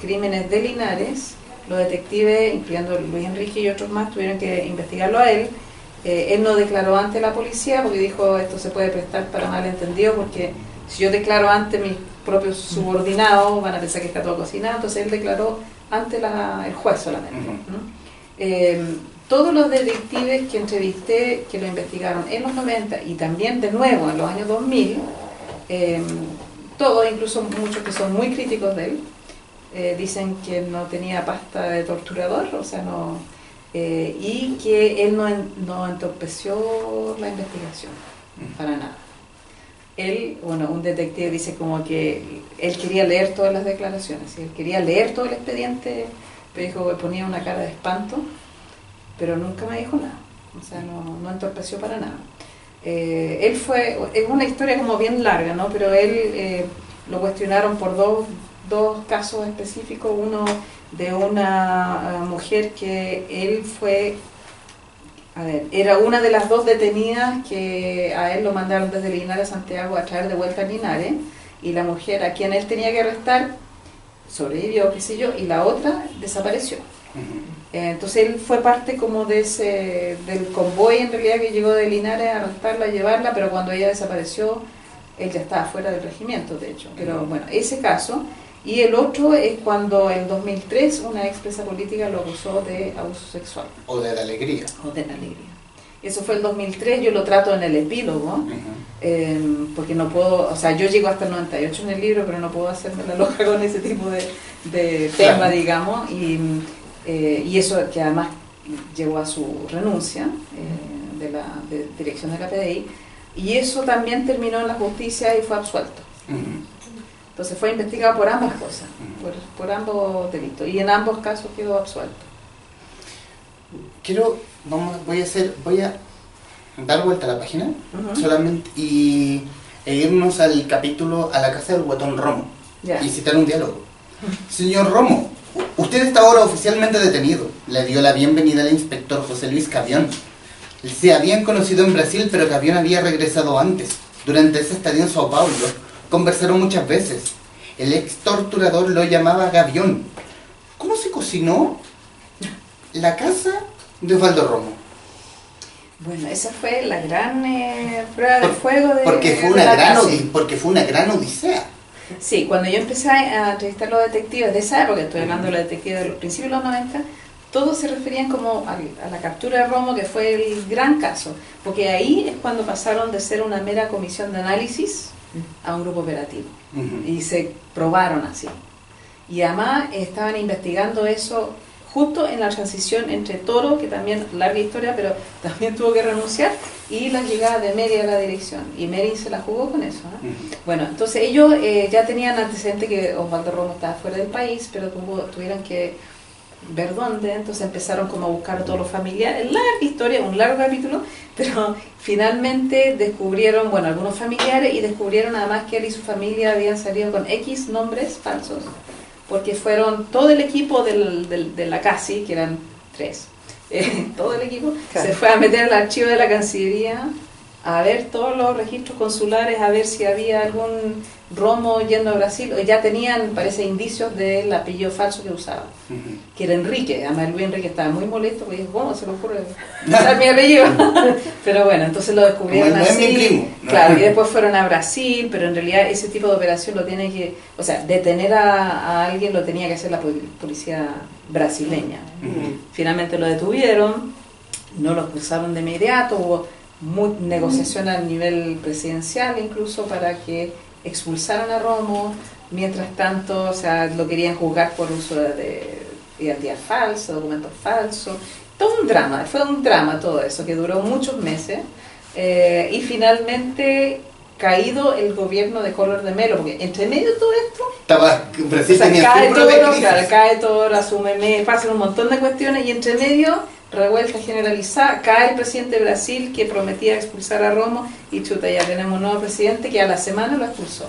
crímenes de Linares, los detectives, incluyendo Luis Enrique y otros más, tuvieron que investigarlo a él. Eh, él no declaró ante la policía porque dijo esto se puede prestar para malentendido porque si yo declaro ante mis propios subordinados van a pensar que está todo cocinado, entonces él declaró ante la- el juez solamente. Eh, todos los detectives que entrevisté, que lo investigaron en los 90 y también de nuevo en los años 2000, eh, todos, incluso muchos que son muy críticos de él, eh, dicen que no tenía pasta de torturador, o sea, no, eh, y que él no, no entorpeció la investigación, para nada. Él, bueno, un detective dice como que él quería leer todas las declaraciones, y él quería leer todo el expediente, pero dijo que ponía una cara de espanto, pero nunca me dijo nada, o sea, no, no entorpeció para nada. Eh, él fue, es una historia como bien larga, ¿no? Pero él eh, lo cuestionaron por dos, dos casos específicos, uno de una eh, mujer que él fue, a ver, era una de las dos detenidas que a él lo mandaron desde Linares a Santiago a traer de vuelta a Linares, y la mujer a quien él tenía que arrestar sobrevivió, qué sé yo, y la otra desapareció. Eh, Entonces él fue parte como de ese, del convoy en realidad que llegó de Linares a arrestarla, a llevarla, pero cuando ella desapareció, él ya estaba fuera del regimiento, de hecho. Pero bueno, ese caso. Y el otro es cuando en 2003 una expresa política lo acusó de abuso sexual O de la alegría. o de la alegría. Eso fue el 2003, yo lo trato en el epílogo, eh, porque no puedo, o sea, yo llego hasta el 98 en el libro, pero no puedo hacerme la loca con ese tipo de, de tema, Claro. digamos, y, eh, y eso que además llevó a su renuncia eh, de la de dirección de la PDI, y eso también terminó en la justicia y fue absuelto. Ujú. Entonces fue investigado por ambas cosas, por, por ambos delitos, y en ambos casos quedó absuelto. Quiero, vamos, voy a hacer, voy a dar vuelta a la página solamente y e irnos al capítulo a la casa del guatón Romo Ya. y citar un diálogo. Señor Romo, usted está ahora oficialmente detenido. Le dio la bienvenida al inspector José Luis Cavión. Se habían conocido en Brasil, pero Cavión había regresado antes. Durante ese estadio en Sao Paulo, conversaron muchas veces. El ex torturador lo llamaba Gavión. ¿Cómo se cocinó la casa de Osvaldo Romo? Bueno, esa fue la gran eh, prueba de fuego de Porque fue una la gran, porque fue una gran odisea. Sí, cuando yo empecé a entrevistar a los detectives de esa época, estoy hablando de los detectives de los principios de los 90, todos se referían como a, la captura de Romo, que fue el gran caso, porque ahí es cuando pasaron de ser una mera comisión de análisis a un grupo operativo, y se probaron así. Y además estaban investigando eso justo en la transición entre Toro, que también, larga historia, pero también tuvo que renunciar, y la llegada de Meri a la dirección. Y Meri se la jugó con eso. Ujú. Bueno, entonces ellos eh, ya tenían antecedente que Osvaldo Romo estaba fuera del país, pero tuvo, tuvieron que ver dónde, entonces empezaron como a buscar a todos los familiares, larga historia, un largo capítulo, pero finalmente descubrieron, bueno, algunos familiares y descubrieron además que él y su familia habían salido con X nombres falsos, porque fueron todo el equipo del, del- de la CASI, que eran tres, eh, todo el equipo, Claro. se fue a meter al archivo de la Cancillería a ver todos los registros consulares, a ver si había algún romo yendo a Brasil. O Ya tenían, parece, indicios del apellido falso que usaba, que era Enrique. Además, Luis Enrique estaba muy molesto porque dijo, ¿cómo se lo ocurre usar mi apellido? pero bueno, entonces lo descubrieron no es mi así. primo, ¿no? Claro, y después fueron a Brasil, pero en realidad ese tipo de operación lo tiene que, o sea, detener a, a alguien lo tenía que hacer la pol- policía brasileña. Finalmente lo detuvieron, no lo expulsaron de inmediato, hubo mu- negociación a nivel presidencial incluso para que expulsaran a Romo, mientras tanto, o sea, lo querían juzgar por uso de, de identidad falsa, documentos falsos, todo un drama, fue un drama todo eso, que duró muchos meses, eh, y finalmente caído el gobierno de Color de Melo, porque entre medio de todo esto Estaba, Brasil o sea, tenía cae todo, claro, cae todo, asume, me pasan un montón de cuestiones y entre medio revuelta generalizada, cae el presidente de Brasil que prometía expulsar a Romo y chuta, ya tenemos un nuevo presidente que a la semana lo expulsó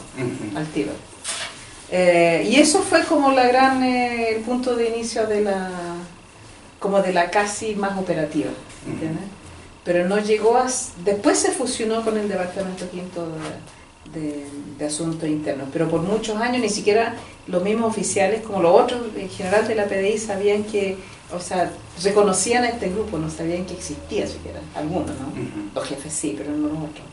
al tiro. Eh, y eso fue como la gran, eh, el punto de inicio de la, como de la casi más operativa, ¿entiendes? Pero no llegó a, después se fusionó con el Departamento Quinto de, de- de Asuntos Internos, pero por muchos años ni siquiera los mismos oficiales, como los otros en general de la PDI, sabían que, o sea, reconocían a este grupo, no sabían que existía siquiera, algunos, ¿no? Ujú. Los jefes sí, pero no los otros.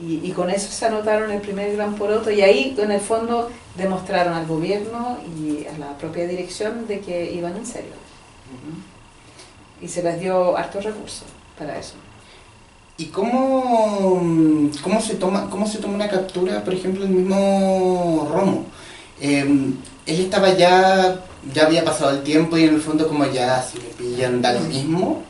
Y, y con eso se anotaron el primer gran poroto y ahí en el fondo demostraron al gobierno y a la propia dirección de que iban en serio. Y se les dio hartos recursos para eso. ¿Y cómo, mm, cómo, se toma, cómo se toma una captura, por ejemplo, el mismo Romo? Eh, él estaba ya, ya había pasado el tiempo y en el fondo como ya si le pillan da lo mismo.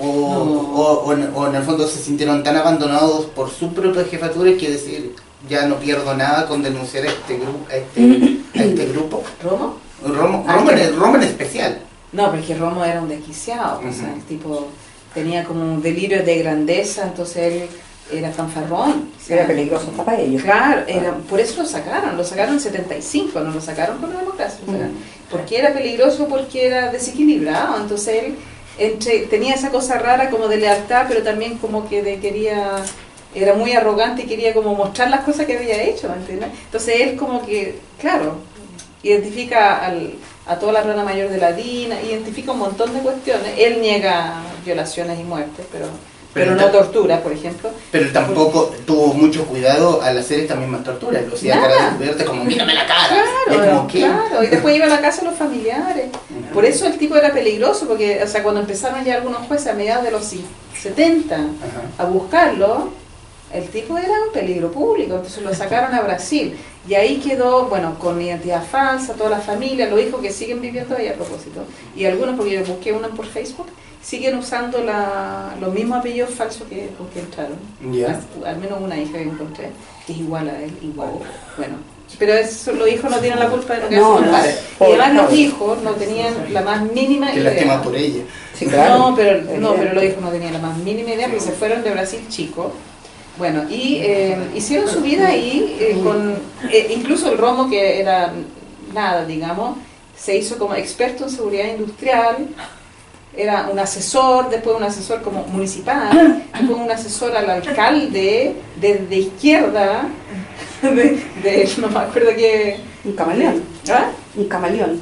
O, o, o en, o en el fondo se sintieron tan abandonados por su propia jefatura que decir, ya no pierdo nada con denunciar a este, grupo a este, a este grupo. ¿Romo? Romo, Ah, Romo, que- en, Romo en especial. No, porque Romo era un desquiciado, o sea, el tipo tenía como un delirio de grandeza, entonces él era fanfarrón. o sea, Era peligroso hasta para ellos. Claro, era, por eso lo sacaron, lo sacaron en 75, no lo sacaron por la democracia. sacaron. Porque era peligroso, porque era desequilibrado, entonces él entre, tenía esa cosa rara como de lealtad, pero también como que de, quería, era muy arrogante y quería como mostrar las cosas que había hecho, ¿me entiendes? Entonces él como que, claro, identifica al, a toda la rana mayor de la DINA, identifica un montón de cuestiones, él niega violaciones y muertes, pero, pero, Pero no tortura, por ejemplo. Pero tampoco tuvo mucho cuidado al hacer estas mismas torturas. Lo hacía cara descubierta como, mírame la cara. Claro, como, ¿qué? claro, y después iba a la casa de los familiares. Por eso el tipo era peligroso, porque, o sea, cuando empezaron ya algunos jueces a mediados de los 70 Ajá. a buscarlo, el tipo era un peligro público, entonces lo sacaron a Brasil. Y ahí quedó, bueno, con identidad falsa, toda la familia, los hijos que siguen viviendo ahí a propósito. Y algunos, porque yo busqué uno por Facebook, siguen usando la, los mismos apellidos falsos que, con que entraron. Ya. Al menos una hija que encontré, que es igual a él, igual. Bueno, pero eso, los hijos no tienen la culpa de lo que No, hacen los no, padres. Y además los hijos no tenían la más mínima Que idea. por ella. Sí, claro. No, pero, no, pero los hijos no tenían la más mínima idea porque se fueron de Brasil chicos. Bueno, y eh, hicieron su vida ahí, eh, con eh, incluso el Romo, que era nada, digamos, se hizo como experto en seguridad industrial, era un asesor, después un asesor como municipal, después un asesor al alcalde de, de izquierda, de, de- no me acuerdo qué... Un camaleón. ¿Ah? Un camaleón.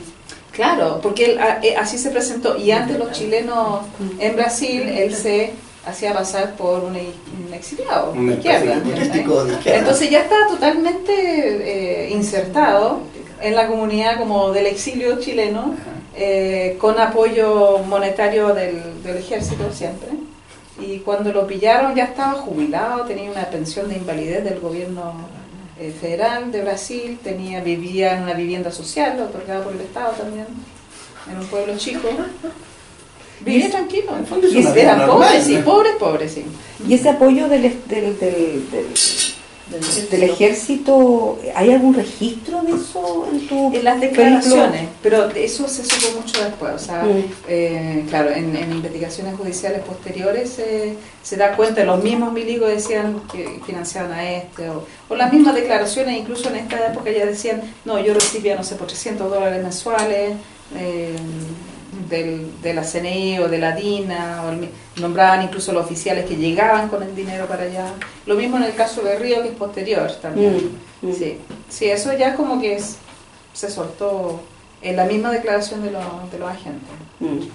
Claro, porque él, a- eh, así se presentó. Y antes los chilenos en Brasil, él se hacía pasar por un, un exiliado Un izquierda. especie de político de izquierda. Entonces ya está totalmente eh, insertado en la comunidad como del exilio chileno, eh, con apoyo monetario del, del ejército siempre. Y cuando lo pillaron ya estaba jubilado, tenía una pensión de invalidez del gobierno eh, federal de Brasil, tenía vivía en una vivienda social otorgada por el Estado también, en un pueblo chico. Vivía tranquilo, en el fondo. Es Y una vida eran pobres, sí, pobres, pobres, sí. Y ese apoyo del, del, del, del, del ejército, ¿hay algún registro de eso en tu En las declaraciones, pero eso se supo mucho después, o sea, Mm. eh, claro, en, en investigaciones judiciales posteriores eh, se da cuenta, los mismos milicos decían que financiaban a este, o, o las mismas declaraciones, incluso en esta época ya decían, no, yo recibía, no sé, por 300 dólares mensuales eh, del, de la CNI o de la DINA, o el nombraban incluso los oficiales que llegaban con el dinero para allá. Lo mismo en el caso de Río, que es posterior también. Mm, mm. Sí, sí, eso ya como que es- se soltó en la misma declaración de, los- de los agentes. Mm.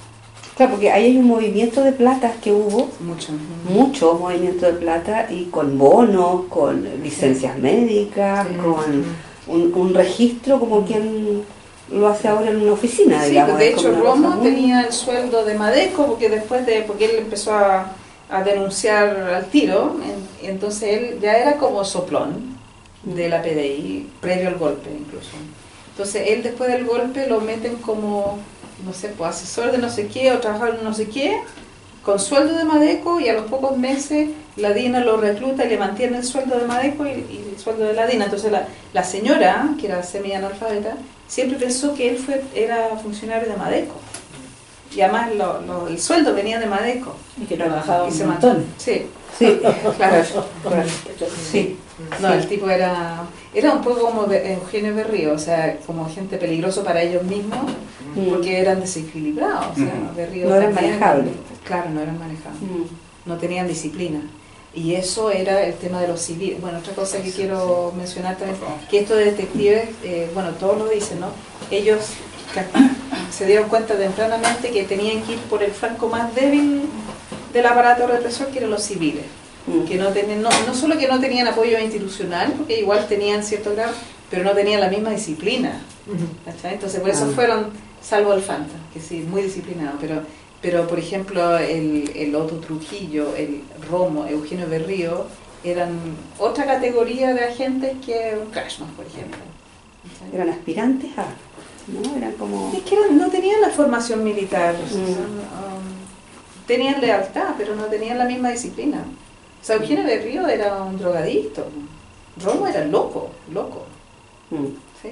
Claro, porque ahí hay un movimiento de platas que hubo, Mucho. mucho movimiento de plata, y con bonos, con licencias médicas, Sí. con un, un registro como quien lo hace ahora en una oficina, Sí, digamos. de hecho Romo tenía el sueldo de Madeco porque después de, porque él empezó a, a denunciar al tiro, en- entonces él ya era como soplón de la PDI, previo al golpe incluso. Entonces él después del golpe lo meten como, no sé, pues asesor de no sé qué o trabajador de no sé qué, con sueldo de Madeco y a los pocos meses la DINA lo recluta y le mantiene el sueldo de Madeco y, y el sueldo de la DINA. Entonces la, la señora, que era semi-analfabeta, siempre pensó que él fue, era funcionario de Madeco. Y además lo- lo- el sueldo venía de Madeco. Y que trabajaba Y un se montón. Sí, Sí, claro. Sí. No, el tipo era, era un poco como Eugenio Berrío, o sea, como gente peligroso para ellos mismos, Mm. porque eran desequilibrados. O sea. Berrío No eran manejables. Claro, no eran manejables. Mm. no tenían disciplina. Y eso era el tema de los civiles. Bueno, otra cosa que quiero mencionar también, que estos detectives, eh, bueno, todos lo dicen, ¿no? Ellos se dieron cuenta tempranamente que tenían que ir por el flanco más débil del aparato represor, que eran los civiles. Mm. Que no, tenían, no, no solo que no tenían apoyo institucional, porque igual tenían cierto grado, pero no tenían la misma disciplina. ¿cachai? Entonces, por eso Ah. fueron, salvo el Fanta, que sí, muy disciplinado, pero, pero por ejemplo, el, el Otto Trujillo, el Romo, Eugenio Berrío, eran otra categoría de agentes que un Cashman, por ejemplo. Eran aspirantes a, ¿no? Eran como... Es que eran- no tenían la formación militar, Mm. um, tenían lealtad, pero no tenían la misma disciplina. O sea, Eugenio Berrío era un drogadicto, Romo era loco, loco. Mm. ¿sí?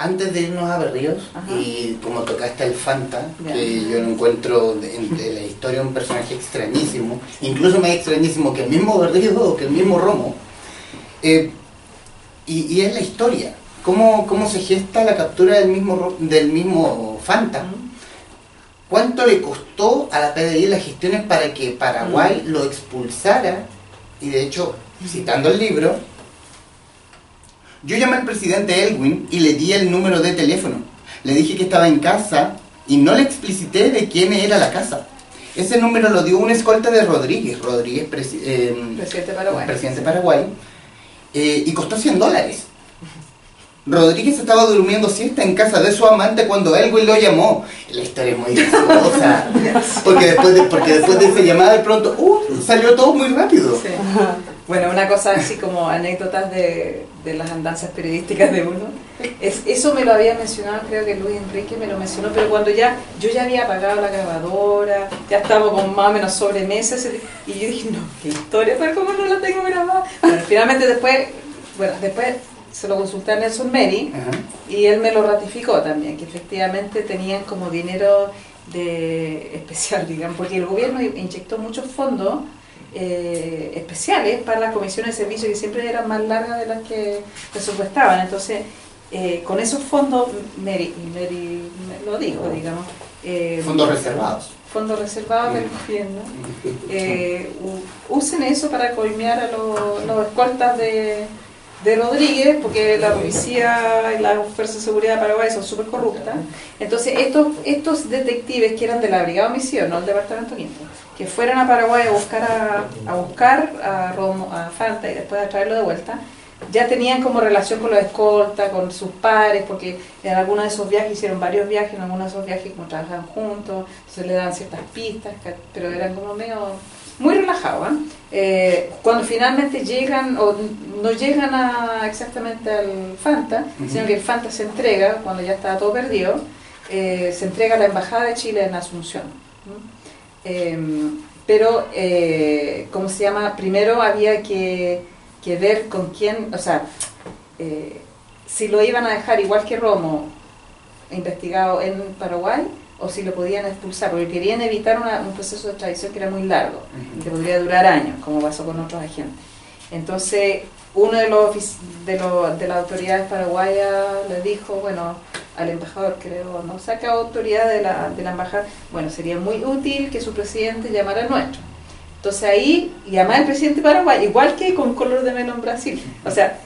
Antes de irnos a Berríos, Ajá. y como tocaste al Fanta, que yo lo encuentro en- de la historia un personaje extrañísimo, incluso más extrañísimo que el mismo Berríos o que el mismo Romo, eh, y, y es la historia. ¿Cómo, ¿Cómo se gesta la captura del mismo, del mismo Fanta? ¿Cuánto le costó a la PDI las gestiones para que Paraguay lo expulsara? Y de hecho, citando el libro, yo llamé al presidente Elwin y le di el número de teléfono. Le dije que estaba en casa y no le explicité de quién era la casa. Ese número lo dio un escolta de Rodríguez, Rodríguez, presi- eh, Presidente de Paraguay. presidente Paraguay, eh, y costó 100 dólares. Rodríguez estaba durmiendo siesta en casa de su amante cuando Elwin lo llamó. La historia es muy graciosa, porque después de, porque después de esa llamada de pronto, uh, salió todo muy rápido. Sí. Bueno, una cosa así como anécdotas de, de las andanzas periodísticas de uno. Es, eso me lo había mencionado, creo que Luis Enrique me lo mencionó, pero cuando ya yo ya había apagado la grabadora, ya estaba con más o menos sobremesa, ese- y yo dije, no, qué historia, pero ¿cómo no la tengo grabada? Bueno, finalmente después, bueno, después se lo consulté a Nelson Meri, y él me lo ratificó también, que efectivamente tenían como dinero de especial, digamos, porque el gobierno inyectó muchos fondos eh, especiales para las comisiones de servicio que siempre eran más largas de las que presupuestaban. Entonces, eh, con esos fondos, Mary, Mary me lo dijo, digamos. eh, Fondos reservados. fondos reservados del gobierno, eh, usen eso para colmear a los, los escoltas de, de Rodríguez, porque la policía y las fuerzas de seguridad de Paraguay son súper corruptas. Entonces, estos, estos detectives que eran de la Brigada de Homicidio, no del Departamento Quinto, que fueran a Paraguay a buscar a, a buscar a, Romo, a Falta y después a traerlo de vuelta, ya tenían como relación con los escoltas, con sus pares, porque en algunos de esos viajes hicieron varios viajes, en algunos de esos viajes como trabajaban juntos, entonces le dan ciertas pistas, pero eran como medio muy relajados. ¿ah? Eh, cuando finalmente llegan, o no llegan a, exactamente al Fanta, sino que el Fanta se entrega, cuando ya estaba todo perdido, eh, se entrega a la Embajada de Chile en Asunción. ¿no? Em, pero, eh, ¿cómo se llama? Primero había que, que ver con quién, o sea, eh, si lo iban a dejar igual que Romo investigado en Paraguay o si lo podían expulsar, porque querían evitar una- un proceso de extradición que era muy largo, que podría durar años, como pasó con otros agentes. Entonces, uno de los de, los- de las autoridades paraguayas le dijo, bueno, al embajador, creo, no saca autoridad de la, de la embajada, bueno, sería muy útil que su presidente llamara al nuestro. Entonces ahí llamar al presidente de Paraguay, igual que con color de melo en Brasil. O sea,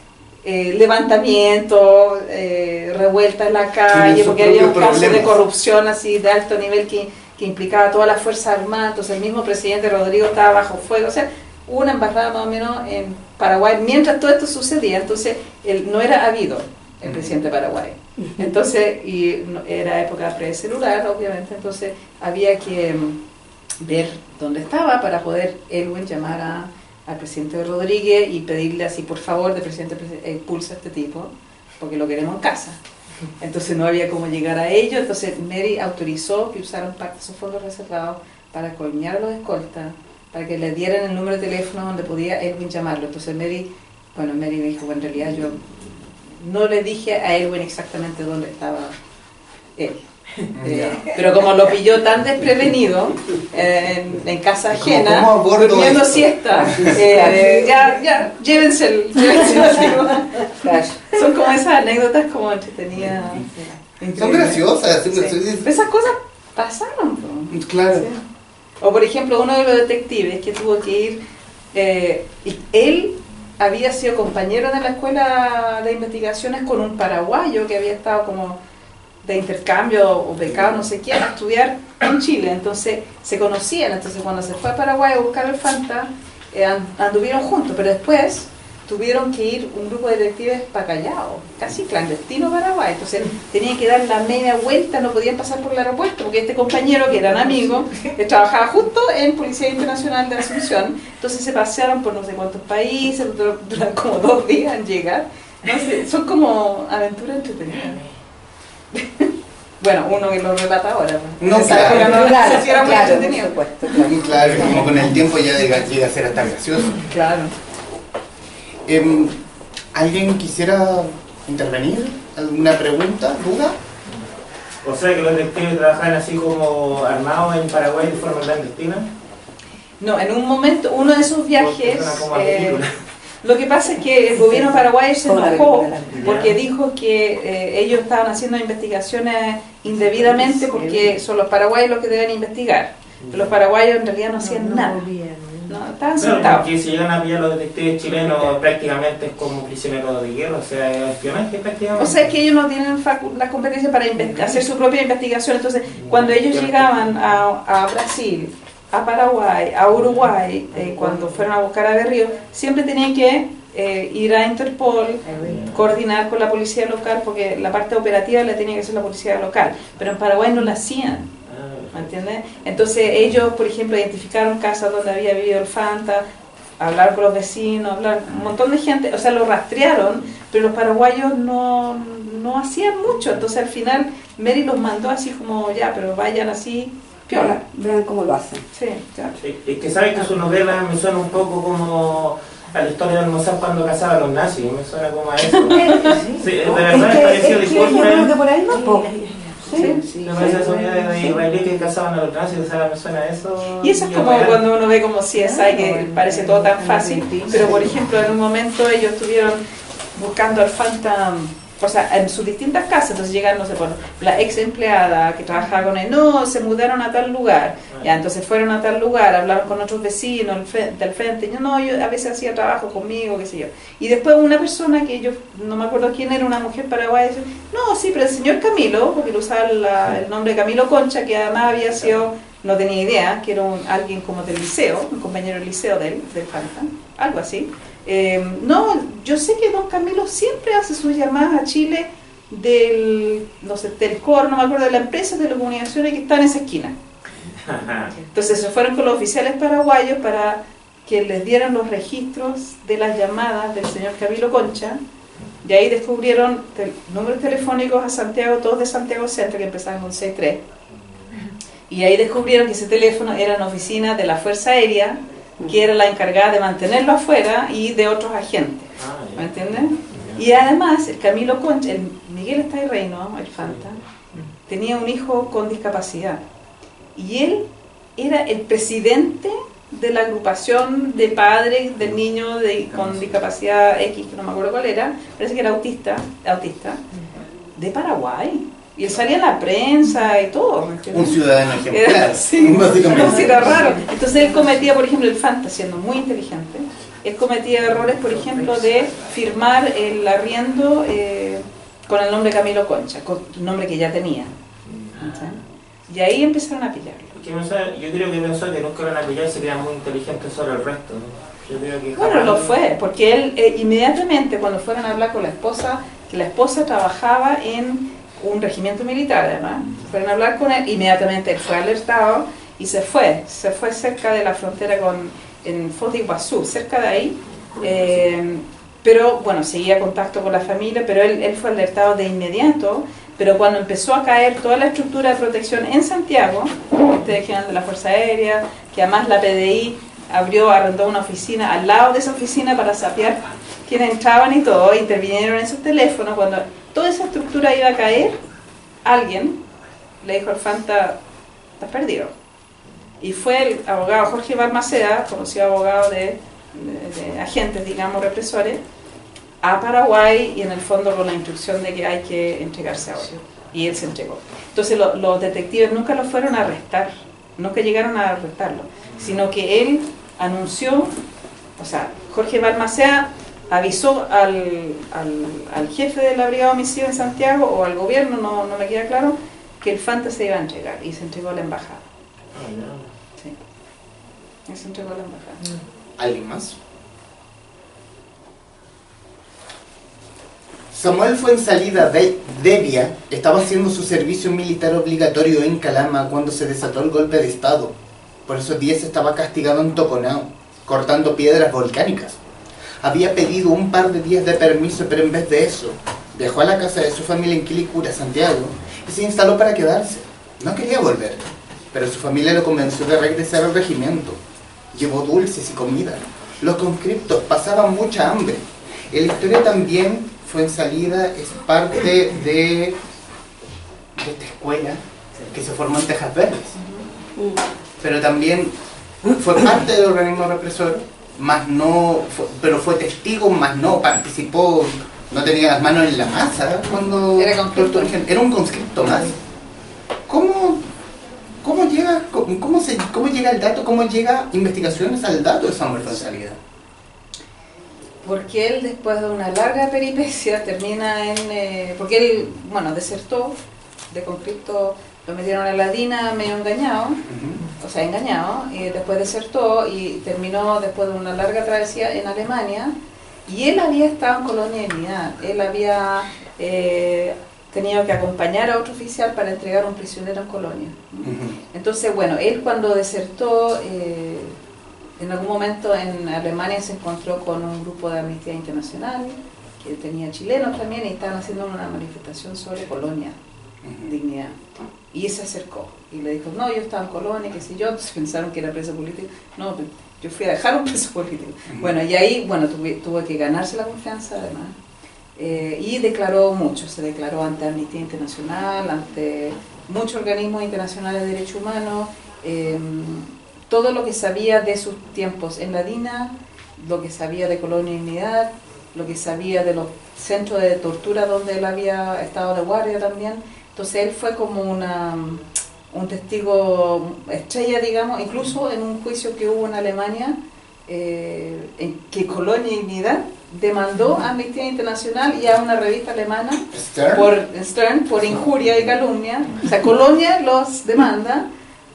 eh, levantamiento, eh, revuelta en la calle, porque había un caso de corrupción así de alto nivel que, que implicaba a todas las Fuerzas Armadas. Entonces el mismo presidente Rodrigo estaba bajo fuego. O sea, una embajada más o menos en Paraguay mientras todo esto sucedía. Entonces él no era habido el presidente de Paraguay. Entonces, y era época pre-celular, obviamente, entonces había que mm, ver dónde estaba para poder Elwin llamar a- al presidente Rodríguez y pedirle así, por favor, de presidente, presi- expulsa a este tipo, porque lo queremos en casa. Entonces no había cómo llegar a ello, entonces Mary autorizó que usaran parte de esos fondos reservados para colmear a los escoltas, para que le dieran el número de teléfono donde podía Elwin llamarlo. Entonces Mary, bueno, Mary me dijo, bueno, en realidad yo no le dije a Elwin exactamente dónde estaba él. Eh, pero como lo pilló tan desprevenido eh, en, en casa ajena, ¿cómo abordo durmiendo siesta, eh, ya, ya, llévense el, llévense. Son como esas anécdotas como entretenidas. Son increíbles. graciosas. sí, Esas cosas pasaron. sí. Claro. Sí. O por ejemplo, uno de los detectives que tuvo que ir, eh, y él había sido compañero de la escuela de investigaciones con un paraguayo que había estado como de intercambio o becado, no sé qué, a estudiar en Chile. Entonces se conocían. Entonces cuando se fue a Paraguay a buscar el Fanta, eh, and- anduvieron juntos, pero después tuvieron que ir un grupo de detectives para Callao, casi clandestino Paraguay. Entonces tenían que dar la media vuelta, no podían pasar por el aeropuerto, porque este compañero, que eran amigos, que trabajaba justo en Policía Internacional de Asunción, entonces se pasearon por no sé cuántos países, dur- duran como dos días en llegar. No sé, son como aventuras entretenidas. Bueno, uno que lo relata ahora. pues. No, claro. no- Claro, sí era muy claro, por entretenido. supuesto, claro. Y Claro, como con el tiempo ya llega, llega a ser hasta gracioso. Claro. Em, ¿Alguien quisiera intervenir? ¿Alguna pregunta? ¿Duda? O sea que los detectives trabajan así como armados en Paraguay de forma clandestina. No, en un momento, uno de esos viajes, eh, lo que pasa es que el gobierno paraguayo se enojó porque dijo que eh, ellos estaban haciendo investigaciones indebidamente porque son los paraguayos los que deben investigar. Pero los paraguayos en realidad no hacían nada. No, Claro, porque si llegan a pillar los detectives chilenos prácticamente es como prisioneros de guerra, o sea, es espionaje prácticamente. O sea, que ellos no tienen la competencia para hacer su propia investigación. Entonces, cuando ellos llegaban a, a Brasil, a Paraguay, a Uruguay, eh, cuando fueron a buscar a Berrío, siempre tenían que eh, ir a Interpol, coordinar con la policía local, porque la parte operativa la tenía que hacer la policía local. Pero en Paraguay no la hacían. ¿Me entiendes? Entonces ellos, por ejemplo, identificaron casas donde había vivido el Fanta, hablar con los vecinos, hablar un montón de gente, o sea, lo rastrearon, pero los paraguayos no, no hacían mucho. Entonces al final Mary los mandó así como, ya, pero vayan así, piola. Vean cómo lo hacen. Sí, claro. Es es que sabes que su novela me suena un poco como a la historia de Almozán cuando cazaba a los nazis, me suena como a eso. Sí, de verdad Es que- pareció, es que yo creo que por ahí no, Sí, me parece eso de israelíes que cazaban a los nazis, o sea, me suena a eso. Y eso es como real. cuando uno ve como CSI, que parece todo tan fácil, pero por ejemplo en un momento ellos estuvieron buscando al Phantom, o sea, en sus distintas casas, entonces llegan, no sé, por la ex empleada que trabajaba con él, no, se mudaron a tal lugar, ya, entonces fueron a tal lugar, hablaron con otros vecinos del fre- del frente, yo no, yo a veces hacía trabajo conmigo, qué sé yo. Y después una persona que yo no me acuerdo quién era, una mujer paraguaya, no, sí, pero el señor Camilo, porque él usaba la- el nombre Camilo Concha, que además había sido, no tenía idea, que era un- alguien como del liceo, un compañero del liceo de él, del Fanta, algo así. Eh, no, yo sé que don Camilo siempre hace sus llamadas a Chile del, no sé, del COR, no me acuerdo, de la empresa de telecomunicaciones que está en esa esquina. Entonces se fueron con los oficiales paraguayos para que les dieran los registros de las llamadas del señor Camilo Concha. Y ahí descubrieron tel- números telefónicos a Santiago, todos de Santiago Centro, que empezaban con 63. Y ahí descubrieron que ese teléfono era una oficina de la Fuerza Aérea, que era la encargada de mantenerlo afuera y de otros agentes. Ah, ¿Me entiendes? Y además, el Camilo Concha, el Miguel está Reino, el Fanta, tenía un hijo con discapacidad. Y él era el presidente de la agrupación de padres del niño de- con discapacidad X, que no me acuerdo cuál era, parece que era autista, autista, de Paraguay. Y él salía en la prensa y todo. ¿me? Un ciudadano ejemplar, sí, básicamente. sí, era raro. Entonces él cometía, por ejemplo, el Fanta, siendo muy inteligente, él cometía errores, por ejemplo, de firmar el arriendo eh, con el nombre Camilo Concha, con el nombre que ya tenía. ¿Entiendes? Y ahí empezaron a pillarlo. Yo creo que pensó que nunca iban a pillar y serían muy inteligentes sobre el resto. ¿no? Yo creo que Bueno, lo fue, porque él eh, inmediatamente cuando fueron a hablar con la esposa, que la esposa trabajaba en un regimiento militar además, fueron a hablar con él, inmediatamente él fue alertado y se fue, se fue cerca de la frontera con, en Foz de Iguazú, cerca de ahí, eh, pero bueno, seguía contacto con la familia, pero él, él fue alertado de inmediato, pero cuando empezó a caer toda la estructura de protección en Santiago, este general de la Fuerza Aérea, que además la PDI abrió, arrendó una oficina al lado de esa oficina para sapear quienes entraban y todo, intervinieron en esos teléfonos, cuando toda esa estructura iba a caer, alguien le dijo al Fanta, estás perdido. Y fue el abogado Jorge Balmaceda, conocido abogado de, de- de agentes, digamos, represores, a Paraguay y en el fondo con la instrucción de que hay que entregarse ahora. Y él se entregó. Entonces lo- los detectives nunca lo fueron a arrestar, nunca llegaron a arrestarlo, sino que él anunció, o sea, Jorge Balmaceda avisó al, al, al jefe de la Brigada de Homicidio en Santiago o al gobierno, no, no me queda claro, que el Fanta se iba a entregar y se entregó a la embajada. Sí. Y se entregó a la embajada. ¿Alguien más? Samuel fue en salida de Devia, estaba haciendo su servicio militar obligatorio en Calama cuando se desató el golpe de Estado. Por esos días estaba castigado en Toconao, cortando piedras volcánicas. Había pedido un par de días de permiso, pero en vez de eso, dejó a la casa de su familia en Quilicura, Santiago, y se instaló para quedarse. No quería volver, pero su familia lo convenció de regresar al regimiento. Llevó dulces y comida. Los conscriptos pasaban mucha hambre. En la historia también fue en salida, es parte de, de esta escuela que se formó en Tejas Verdes. Pero también fue parte del organismo represor, más no, fue- pero fue testigo, más no participó, no tenía las manos en la masa cuando Era conscripto. era un conscripto más. ¿Cómo, cómo llega, cómo, cómo se, cómo llega el dato, cómo llega investigaciones al dato de Samuel fue en salida? Porque él, después de una larga peripecia, termina en. eh, porque él, bueno, desertó de conscripto, lo metieron a la DINA medio engañado, o sea, engañado, y después desertó y terminó después de una larga travesía en Alemania. Y él había estado en Colonia de Unidad, él había eh, tenido que acompañar a otro oficial para entregar a un prisionero en Colonia. Entonces, bueno, él cuando desertó, eh, en algún momento en Alemania se encontró con un grupo de Amnistía Internacional, que tenía chilenos también, y estaban haciendo una manifestación sobre Colonia, dignidad. Y se acercó y le dijo, no, yo estaba en Colonia, qué sé yo, entonces pensaron que era preso político. No, yo fui a dejar un preso político. Bueno, y ahí, bueno, tuve, tuve que ganarse la confianza además. Eh, y declaró mucho, se declaró ante Amnistía Internacional, ante muchos organismos internacionales de derechos humanos, eh, todo lo que sabía de sus tiempos en la DINA, lo que sabía de Colonia y Unidad, lo que sabía de los centros de tortura donde él había estado de guardia también. Entonces él fue como una, un testigo estrella, digamos, incluso en un juicio que hubo en Alemania, eh, en que Colonia y Unidad demandó a Amnistía Internacional y a una revista alemana Stern. por Stern por injuria y calumnia. O sea, Colonia los demanda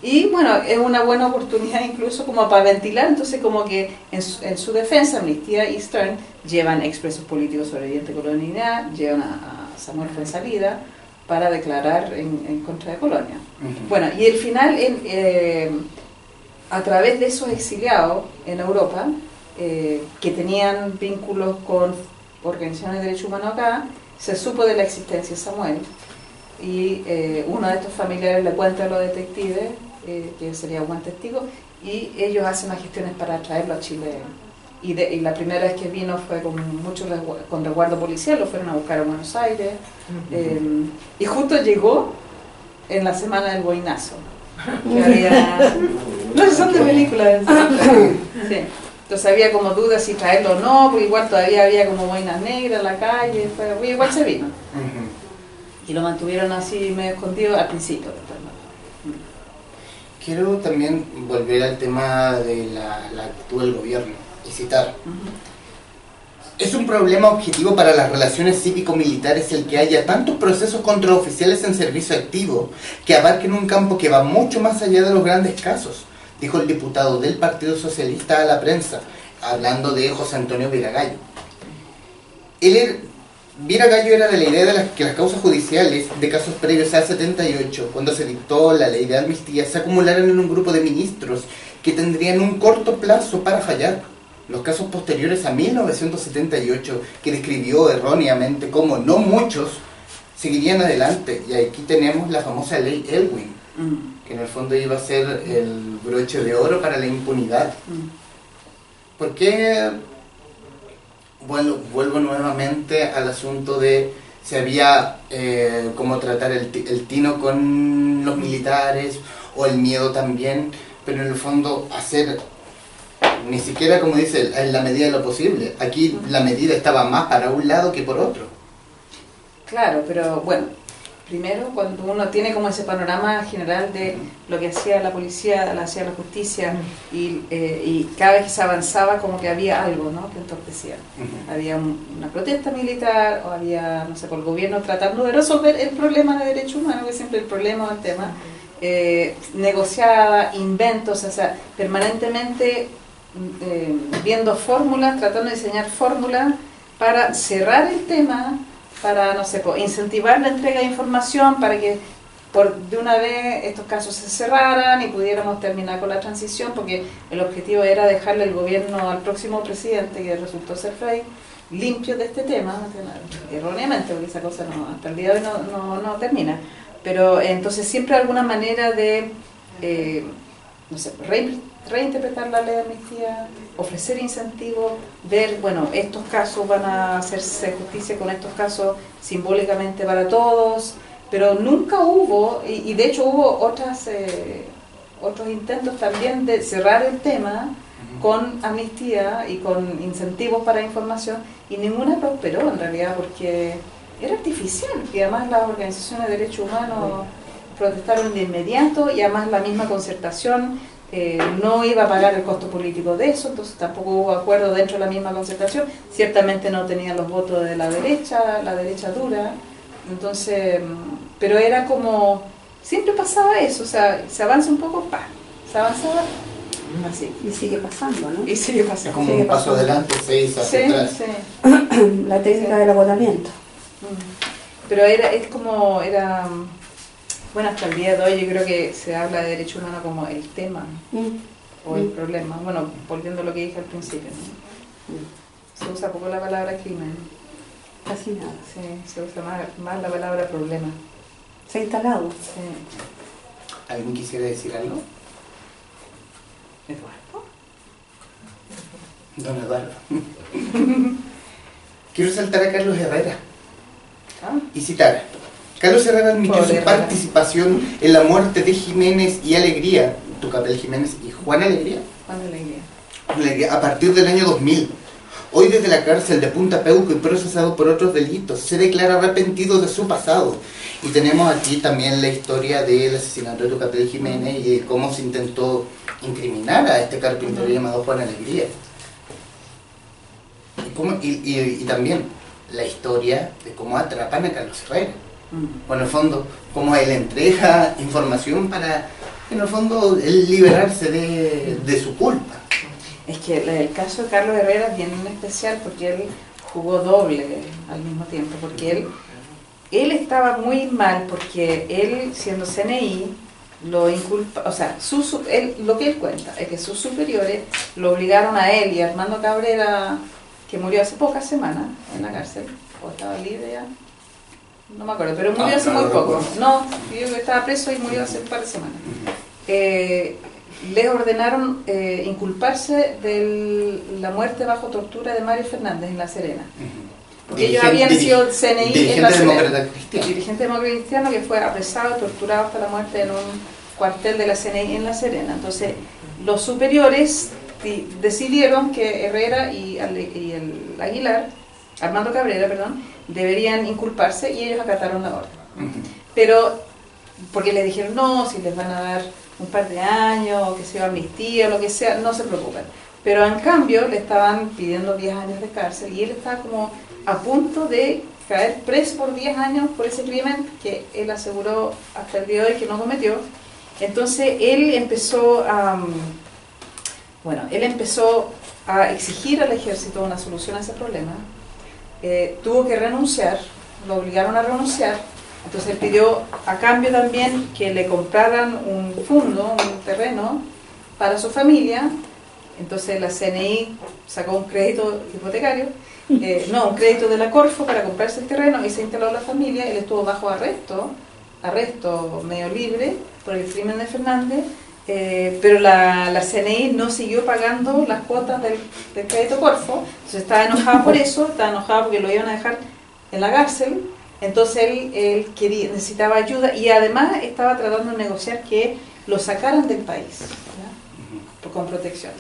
y bueno, es una buena oportunidad incluso como para ventilar, entonces como que en su, en su defensa Amnistía y Stern llevan expresos políticos sobrevivientes de Colonia, llevan a, a Samuel Fuensalida para declarar en, en contra de Colonia. Ujú. Bueno, y el final, en, eh, a través de esos exiliados en Europa, eh, que tenían vínculos con organizaciones de derechos humanos acá, se supo de la existencia de Samuel. Y eh, uno de estos familiares le cuenta a los detectives, que sería un buen testigo, y ellos hacen las gestiones para traerlo a Chile. Y, de- y la primera vez que vino fue con mucho resgu- con resguardo policial, lo fueron a buscar a Buenos Aires. eh, y justo llegó en la semana del boinazo. Que había... No, son de películas. Sí. Entonces había como dudas si traerlo o no, porque igual todavía había como boinas negras en la calle, fue- igual se vino. Y lo mantuvieron así medio escondido al principio. Quiero también volver al tema de la, la actitud del gobierno Es un problema objetivo para las relaciones cívico-militares el que haya tantos procesos contra oficiales en servicio activo que abarquen un campo que va mucho más allá de los grandes casos, dijo el diputado del Partido Socialista a la prensa, hablando de José Antonio Viragallo. Él era- Viragallo era de la idea de las- que las causas judiciales de casos previos a 78, cuando se dictó la ley de amnistía, se acumularan en un grupo de ministros que tendrían un corto plazo para fallar. Los casos posteriores a 1978, que describió erróneamente como no muchos, seguirían adelante. Y aquí tenemos la famosa ley Elwin, Mm, que en el fondo iba a ser el broche de oro para la impunidad. mm. ¿Por qué? Bueno, vuelvo nuevamente al asunto de se había eh, cómo tratar el, el tino con los militares o el miedo también, pero en el fondo hacer ni siquiera como dice en la medida de lo posible. Aquí la medida estaba más para un lado que por otro. Claro, pero bueno, primero cuando uno tiene como ese panorama general de lo que hacía la policía, lo hacía la justicia y, eh, y cada vez que se avanzaba como que había algo ¿no? que entorpecía. Había un- una protesta militar o había, no sé, por el gobierno tratando de resolver el problema de derechos humanos, que es siempre el problema o el tema, eh, negociada, inventos, o sea, permanentemente eh, viendo fórmulas, tratando de diseñar fórmulas para cerrar el tema, para, no sé, incentivar la entrega de información, para que por de una vez estos casos se cerraran y pudiéramos terminar con la transición, porque el objetivo era dejarle el gobierno al próximo presidente, que resultó ser Frey, limpio de este tema, erróneamente, porque esa cosa no, hasta el día de hoy no, no, no termina. Pero entonces siempre alguna manera de, eh, no sé, reinterpretar la ley de amnistía, ofrecer incentivos, ver, bueno, estos casos van a hacerse justicia con estos casos simbólicamente para todos, pero nunca hubo, y, y de hecho hubo otras, eh, otros intentos también de cerrar el tema con amnistía y con incentivos para información, y ninguna prosperó en realidad porque era artificial, y además las organizaciones de derechos humanos protestaron de inmediato y además la misma concertación eh, no iba a pagar el costo político de eso, entonces tampoco hubo acuerdo dentro de la misma concertación, ciertamente no tenían los votos de la derecha, la derecha dura, entonces, mm, pero era como, siempre pasaba eso, o sea, se avanza un poco, pa, se avanzaba así, Y sigue pasando, ¿no? y sigue Es pasando. como Sigue un paso pasando. adelante, seis hacia Sí, atrás. sí. La técnica del agotamiento. Mm. Pero era, es como, era, mm, bueno, hasta el día de hoy yo creo que se habla de derecho humano como el tema Mm. o el Mm. problema. Bueno, volviendo a lo que dije al principio, ¿no? se usa poco la palabra crimen, Casi nada. sí, se usa más, más la palabra problema. Se ha instalado. Sí. ¿Alguien quisiera decir algo? Eduardo. Don Eduardo. Quiero saltar a Carlos Herrera Ah, y citar. Carlos Herrera admitió Pobre su Herrera. participación en la muerte de Jiménez y Alegría, Tucapel Jiménez y Juan Alegría, Juan. Alegría, a partir del año 2000. Hoy desde la cárcel de Punta Peuco y procesado por otros delitos, se declara arrepentido de su pasado. Y tenemos aquí también la historia del asesinato de Tucapel Jiménez y de cómo se intentó incriminar a este carpintero llamado Juan Alegría. Y, cómo- y- y- y también la historia de cómo atrapan a Carlos Herrera. O en el fondo, cómo él entrega información para, en el fondo, él liberarse de, de su culpa. Es que el, caso de Carlos Herrera es bien especial porque él jugó doble al mismo tiempo, porque él, él estaba muy mal porque él, siendo CNI, lo inculpa, o sea, su, su- él- lo que él cuenta es que sus superiores lo obligaron a él y a Armando Cabrera, que murió hace pocas semanas en la cárcel, o estaba libre ya, no me acuerdo, pero murió Ah, hace muy poco. No, yo estaba preso y murió hace un par de semanas eh, les ordenaron eh, inculparse de la muerte bajo tortura de Mario Fernández en La Serena. Porque ellos habían sido CNI en La Serena. demócrata cristiano. Dirigente demócrata cristiano que fue apresado, torturado hasta la muerte en un cuartel de la CNI en La Serena. Entonces, los superiores di- decidieron que Herrera y el Aguilar, Armando Cabrera, perdón, deberían inculparse y ellos acataron la orden. Pero, porque les dijeron, no, si les van a dar un par de años, que sea amnistía, lo que sea, no se preocupen. Pero en cambio le estaban pidiendo 10 años de cárcel y él estaba como a punto de caer preso por 10 años por ese crimen que él aseguró hasta el día de hoy que no cometió. Entonces él empezó a, mm, bueno, él empezó a exigir al ejército una solución a ese problema. Eh, tuvo que renunciar, lo obligaron a renunciar. Entonces pidió a cambio también que le compraran un fondo, un terreno para su familia. Entonces la CNI sacó un crédito hipotecario, eh, no, un crédito de la Corfo para comprarse el terreno y se instaló la familia. Él estuvo bajo arresto, arresto medio libre por el crimen de Fernández, eh, pero la, la CNI no siguió pagando las cuotas del, crédito Corfo. Entonces estaba enojada por eso, estaba enojada porque lo iban a dejar en la cárcel Entonces él, él quería, necesitaba ayuda y además estaba tratando de negociar que lo sacaran del país con protección.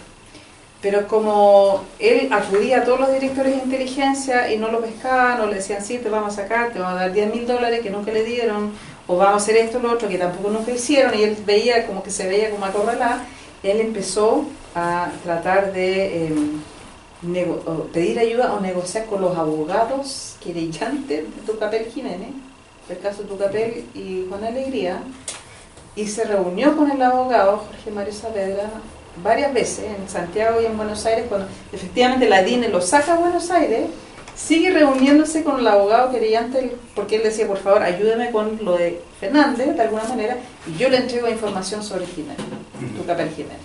Pero como él acudía a todos los directores de inteligencia y no lo pescaban, o le decían, sí, te vamos a sacar, te vamos a dar 10 mil dólares que nunca le dieron, o vamos a hacer esto o lo otro que tampoco nunca hicieron, y él veía como que se veía como acorralada, él empezó a tratar de eh, pedir ayuda o negociar con los abogados querellantes de Tucapel Jiménez, el caso Tucapel y Juan Alegría, y se reunió con el abogado Jorge Mario Saavedra varias veces en Santiago y en Buenos Aires, cuando efectivamente la DINE lo saca a Buenos Aires, sigue reuniéndose con el abogado querellante, porque él decía, por favor, ayúdeme con lo de Fernández, de alguna manera, y yo le entrego información sobre Jiménez, Tucapel Jiménez.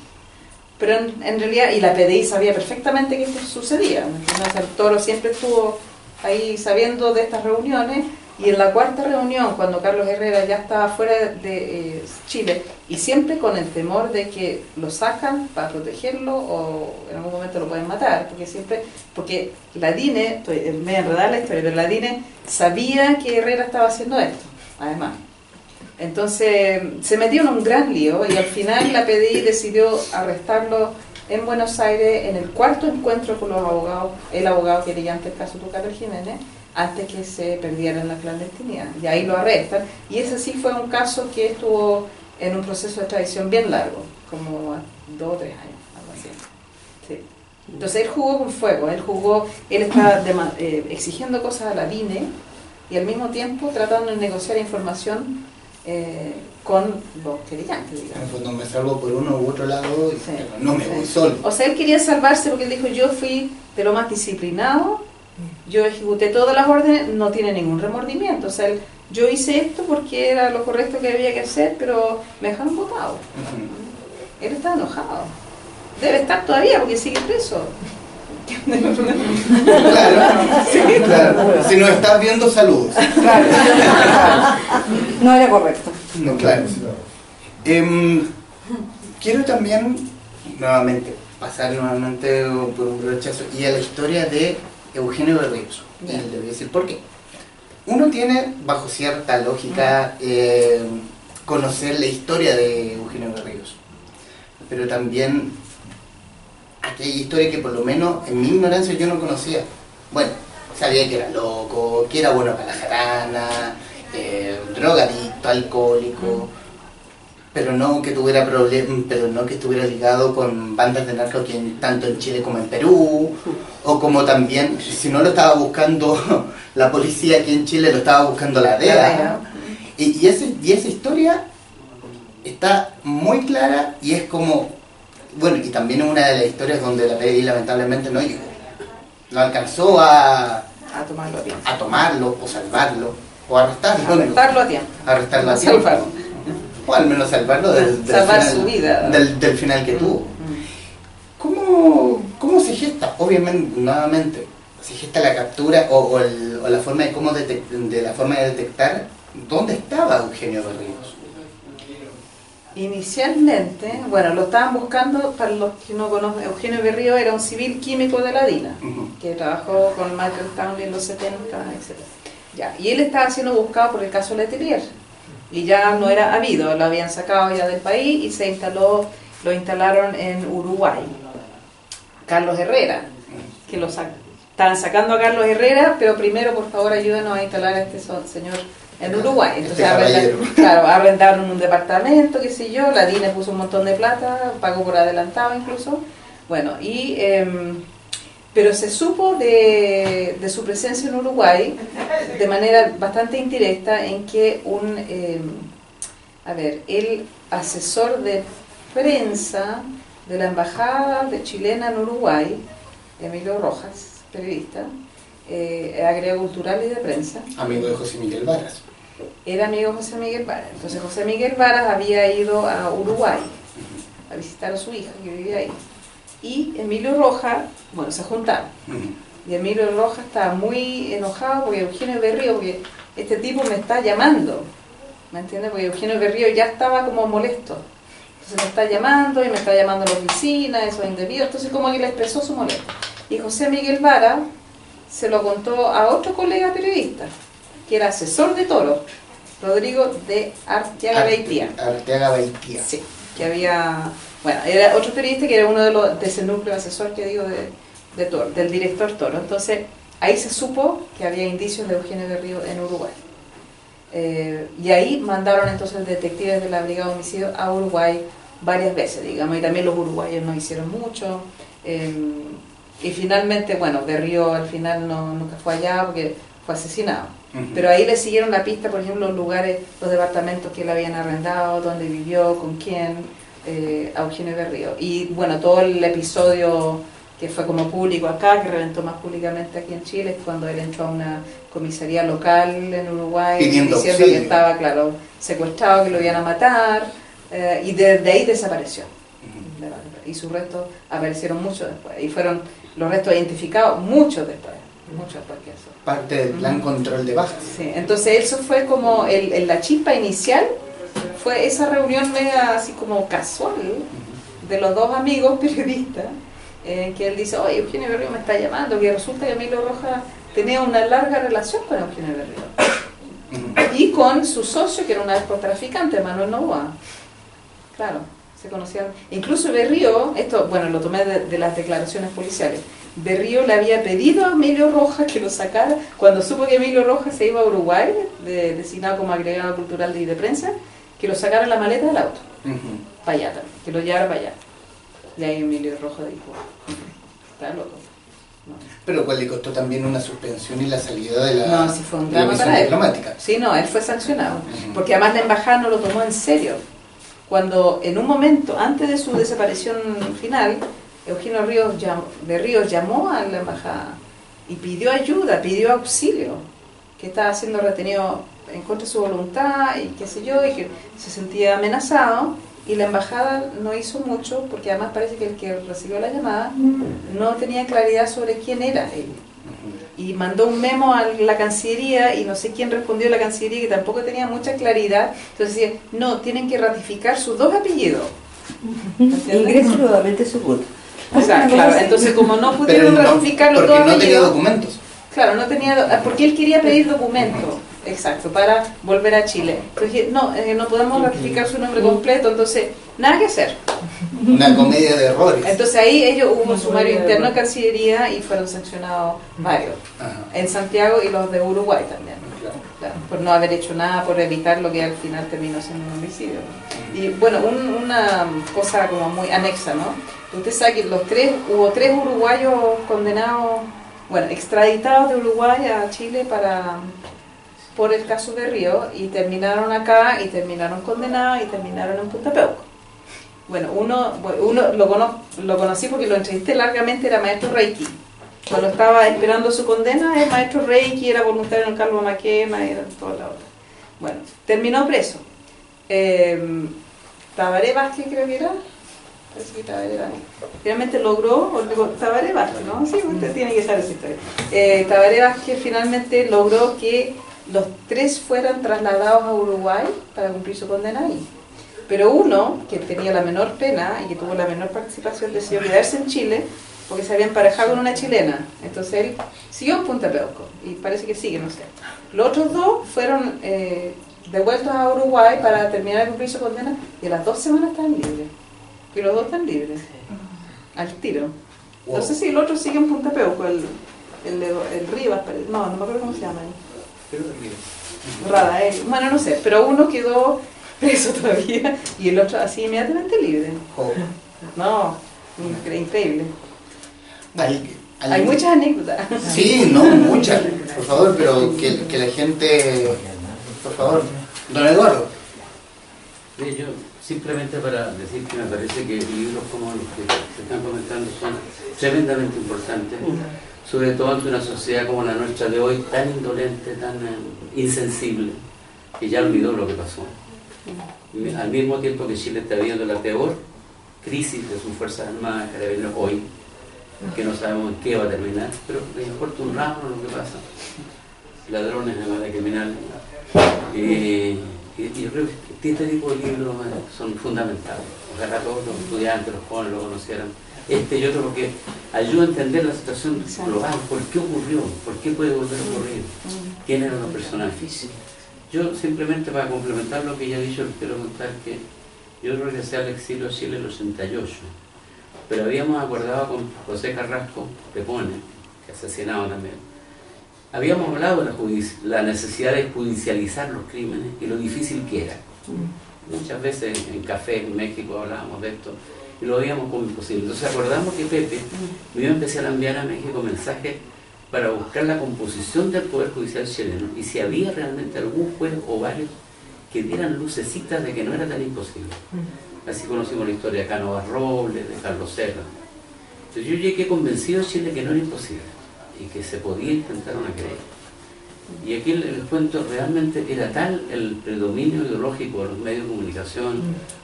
Pero en, en realidad, y la PDI sabía perfectamente que esto sucedía, ¿me entiendes? O sea, el Toro siempre estuvo ahí sabiendo de estas reuniones, y en la cuarta reunión, cuando Carlos Herrera ya estaba fuera de eh, Chile, y siempre con el temor de que lo sacan para protegerlo o en algún momento lo pueden matar, porque siempre, porque la DINE, estoy me enredada la historia, pero la DINE sabía que Herrera estaba haciendo esto, además. Entonces se metió en un gran lío y al final la PDI decidió arrestarlo en Buenos Aires en el cuarto encuentro con los abogados, el abogado querellante del caso Tucapel Jiménez, antes que se perdiera en la clandestinidad. Y ahí lo arrestan. Y ese sí fue un caso que estuvo en un proceso de extradición bien largo, como dos o tres años, algo así. Sí. Entonces él jugó con fuego, él jugó, él estaba dema- eh, exigiendo cosas a la DINE y al mismo tiempo tratando de negociar información eh, con los querellantes, digamos. el fondo me salvo por uno u otro lado y Sí, no me sí. voy solo. O sea, él quería salvarse porque él dijo, yo fui de lo más disciplinado, yo ejecuté todas las órdenes, no tiene ningún remordimiento. O sea, él, yo hice esto porque era lo correcto que había que hacer, pero me dejaron votado. Él está enojado. Debe estar todavía porque sigue preso. Claro, sí, claro. Si nos estás viendo, saludos. Claro. No era correcto. No, claro. Em, quiero también, nuevamente, pasar nuevamente por un brochazo y a la historia de Eugenio Berríos. Y le voy a decir por qué. Uno tiene, bajo cierta lógica, eh, conocer la historia de Eugenio Berríos. Pero también aquella historia que por lo menos en mi ignorancia yo no conocía. Bueno, sabía que era loco, que era bueno para la jarana, eh, drogadicto, alcohólico, pero no que tuviera pero no que estuviera ligado con bandas de narcos tanto en Chile como en Perú, o como también, si no lo estaba buscando la policía aquí en Chile, lo estaba buscando la DEA. Y, y, ese- y esa historia está muy clara y es como, bueno, y también es una de las historias donde la PDI lamentablemente no llegó. No alcanzó a, A tomarlo a a tomarlo o salvarlo o arrestarlo. Arrestarlo a tiempo. Arrestarlo a tiempo. O al menos salvarlo del, del Salvar final, su vida. Del, del final que tuvo. Mm. ¿Cómo, ¿Cómo se gesta? Obviamente, nuevamente, se gesta la captura o, o el- o la forma de cómo detec- de la forma de detectar dónde estaba Eugenio Berríos. Inicialmente, bueno, lo estaban buscando, para los que no conocen, Eugenio Berrío era un civil químico de la DINA, que trabajó con Michael Townley en los 70, etc. Ya, y él estaba siendo buscado por el caso Letelier, y ya no era habido, lo habían sacado ya del país y se instaló, lo instalaron en Uruguay. Carlos Herrera, que lo sac- estaban sacando a Carlos Herrera, pero primero por favor ayúdenos a instalar a este so- señor en Uruguay. Entonces Este arrendaron, claro, arrendaron un departamento, qué sé yo, la DINE puso un montón de plata, pagó por adelantado incluso. Bueno, y em, pero se supo de, de su presencia en Uruguay de manera bastante indirecta en que un, em, a ver, el asesor de prensa de la embajada de chilena en Uruguay, Emilio Rojas, periodista, eh, cultural y de prensa, Amigo de José Miguel Varas. era amigo de José Miguel Varas. Entonces José Miguel Varas había ido a Uruguay a visitar a su hija que vivía ahí. Y Emilio Rojas, bueno, se juntaron. Y Emilio Rojas estaba muy enojado porque Eugenio Berrío, porque este tipo me está llamando. ¿Me entiendes? Porque Eugenio Berrío ya estaba como molesto. Entonces me está llamando y me está llamando a la oficina, eso es indebido. Entonces como que le expresó su molestia. Y José Miguel Vara se lo contó a otro colega periodista, que era asesor de toro, Rodrigo de Arteaga Beitía. Arteaga Beitía. Sí, que había, bueno, era otro periodista que era uno de, los, de ese núcleo asesor que digo de, de Toro, del director Toro. Entonces, ahí se supo que había indicios de Eugenio Berrío en Uruguay. Eh, y ahí mandaron entonces detectives de la Brigada de Homicidio a Uruguay varias veces, digamos, y también los uruguayos no hicieron mucho. eh, y finalmente, bueno, Berrío al final no, nunca fue allá porque fue asesinado. Pero ahí le siguieron la pista, por ejemplo, los lugares, los departamentos que él habían arrendado, dónde vivió, con quién, eh, a Eugenio Berrío. Y bueno, todo el episodio que fue como público acá, que reventó más públicamente aquí en Chile, es cuando él entró a una comisaría local en Uruguay diciendo auxilio. que estaba, claro, secuestrado, que lo iban a matar, eh, y desde ahí desapareció. Y sus restos aparecieron mucho después, y fueron los restos identificados mucho después, mucho después que eso. Parte del plan control de bajas. Sí, entonces eso fue como el, el- la chispa inicial, fue esa reunión media así como casual de los dos amigos periodistas, en que él dice, oye, Eugenio Berrío me está llamando, que resulta que Emilio Rojas tenía una larga relación con Eugenio Berrío. Y con su socio, que era un narcotraficante, Manuel Novoa. Claro, se conocían. Incluso Berrío, esto, bueno, lo tomé de, de las declaraciones policiales. Berrío le había pedido a Emilio Rojas que lo sacara, cuando supo que Emilio Rojas se iba a Uruguay, de- designado como agregado cultural de, de prensa, que lo sacara la maleta del auto, para allá también, que lo llevara para allá. Y ahí Emilio Rojas dijo, está loco. No. Pero cual le costó también una suspensión y la salida de la, No, sí fue un drama para él. diplomática. Sí, no, él fue sancionado. Porque además la embajada no lo tomó en serio. Cuando en un momento, antes de su desaparición final, Eugenio Ríos llam- de Ríos llamó a la embajada y pidió ayuda, pidió auxilio, que estaba siendo retenido en contra de su voluntad y qué sé yo, y que se sentía amenazado. Y la embajada no hizo mucho, porque además parece que el que recibió la llamada no tenía claridad sobre quién era él y mandó un memo a la Cancillería y no sé quién respondió a la Cancillería que tampoco tenía mucha claridad. Entonces decía, no, tienen que ratificar sus dos apellidos. Ingrese nuevamente su voto. O sea, claro, entonces como no pudieron no, ratificar los porque dos no tenía documentos. claro, no tenía, porque él quería pedir documento, exacto, para volver a Chile. Entonces no, eh, no podemos ratificar su nombre completo, entonces nada que hacer. Una comedia de errores. Entonces ahí ellos hubo un sumario interno en Cancillería y fueron sancionados varios, Ajá, en Santiago y los de Uruguay también. claro. Claro, por no haber hecho nada, por evitar lo que al final terminó siendo un homicidio. Y bueno, un- una cosa como muy anexa, ¿no? Usted sabe que los tres, hubo tres uruguayos condenados, bueno, extraditados de Uruguay a Chile para por el caso de Río y terminaron acá y terminaron condenados y terminaron en Punta Peuco. Bueno, uno, uno lo, cono- lo conocí porque lo entrevisté largamente, era maestro Reiki. Cuando estaba esperando su condena, es maestro Reiki, era voluntario en el Carlos Maquena, era toda la otra. Bueno, terminó preso. Eh, Tabaré Vázquez creo que era. Parece que Tabaré. Finalmente logró, Tabaré Vázquez, ¿no? Sí, usted tiene que saber esa historia. Eh, Tabaré Vázquez finalmente logró que los tres fueran trasladados a Uruguay para cumplir su condena ahí. Pero uno, que tenía la menor pena y que tuvo la menor participación, decidió quedarse en Chile porque se había emparejado con una chilena. Entonces él siguió en Punta Peuco y parece que sigue, no sé. Los otros dos fueron eh, devueltos a Uruguay para terminar de cumplir su condena y a las dos semanas estaban libres. Y los dos están libres. Al tiro. Sé si el otro sigue en Punta Peuco, el, el, el Rivas, no, no me acuerdo cómo se llama. Rada, eh. Bueno, no sé, pero uno quedó preso todavía y el otro así inmediatamente libre. Jo. No, incre- increíble. Al- al- Hay muchas anécdotas. Sí, no, muchas. Por favor, pero que, que la gente. Por favor. Don Eduardo. Sí, yo simplemente para decir que me parece que libros como los que se están comentando son tremendamente importantes, sobre todo ante una sociedad como la nuestra de hoy, tan indolente, tan eh, insensible, que ya olvidó lo que pasó. Al mismo tiempo que Chile está viviendo la peor crisis de sus Fuerzas Armadas Carabineros hoy, que no sabemos en qué va a terminar, pero les importa un ramo lo que pasa. Ladrones la de criminales. Y, y yo creo que este tipo de libros eh, son fundamentales. Ojalá todos los estudiantes, los jóvenes lo conocieran. Este y otro porque ayuda a entender la situación global, por qué ocurrió, por qué puede volver a ocurrir. quién eran los personajes. Yo simplemente para complementar lo que ya he dicho, les quiero contar que yo regresé al exilio a Chile en el 88, pero habíamos acordado con José Carrasco Pepone, que asesinado también, habíamos hablado de la, la necesidad de judicializar los crímenes y lo difícil que era. Muchas veces en café en México hablábamos de esto y lo veíamos como imposible. Entonces acordamos que Pepe me iba a empezar a enviar a México mensajes para buscar la composición del Poder Judicial chileno y si había realmente algún juez o varios que dieran lucecitas de que no era tan imposible. Así conocimos la historia de Cánovas Robles, de Carlos Serra. Entonces yo llegué convencido a Chile que no era imposible y que se podía intentar una querella. Y aquí el, el cuento realmente era tal el predominio ideológico de los medios de comunicación,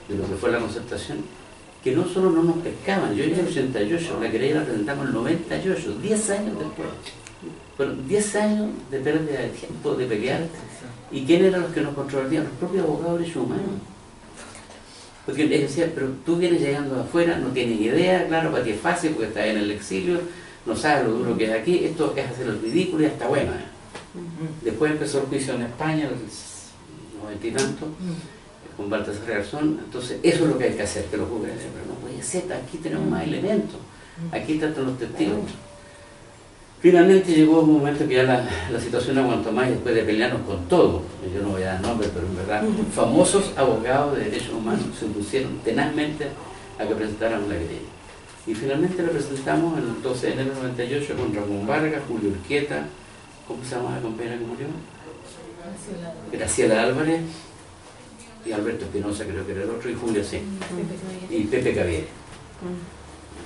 de lo que fue la concertación, que no solo no nos pescaban, yo en el 88, la querella la presentamos en el 98, 10 años después. Fueron 10 años de pérdida de tiempo, de pelear. ¿Y quién eran los que nos controlarían? Los propios abogados de derechos humanos. Porque les decía, pero tú vienes llegando de afuera, no tienes idea, claro, para ti es fácil porque estás en el exilio, no sabes lo duro que es aquí, esto es hacer el ridículo y hasta bueno. Después empezó el juicio en España, los noventa y tanto, con Baltasar Garzón, entonces eso es lo que hay que hacer, que los jueces dicen, pero no puede ser, aquí tenemos más elementos, aquí están los testigos. Finalmente llegó un momento que ya la, la situación aguantó más y después de pelearnos con todo, yo no voy a dar nombres, pero en verdad, famosos abogados de derechos humanos se opusieron tenazmente a que presentáramos la querella. Y finalmente la presentamos el 12 de enero del 98 con Ramón Vargas, Julio Urquieta, ¿cómo se llama la compañera que murió? Graciela Álvarez y Alberto Espinosa creo que era el otro y Julio sí y Pepe Cavier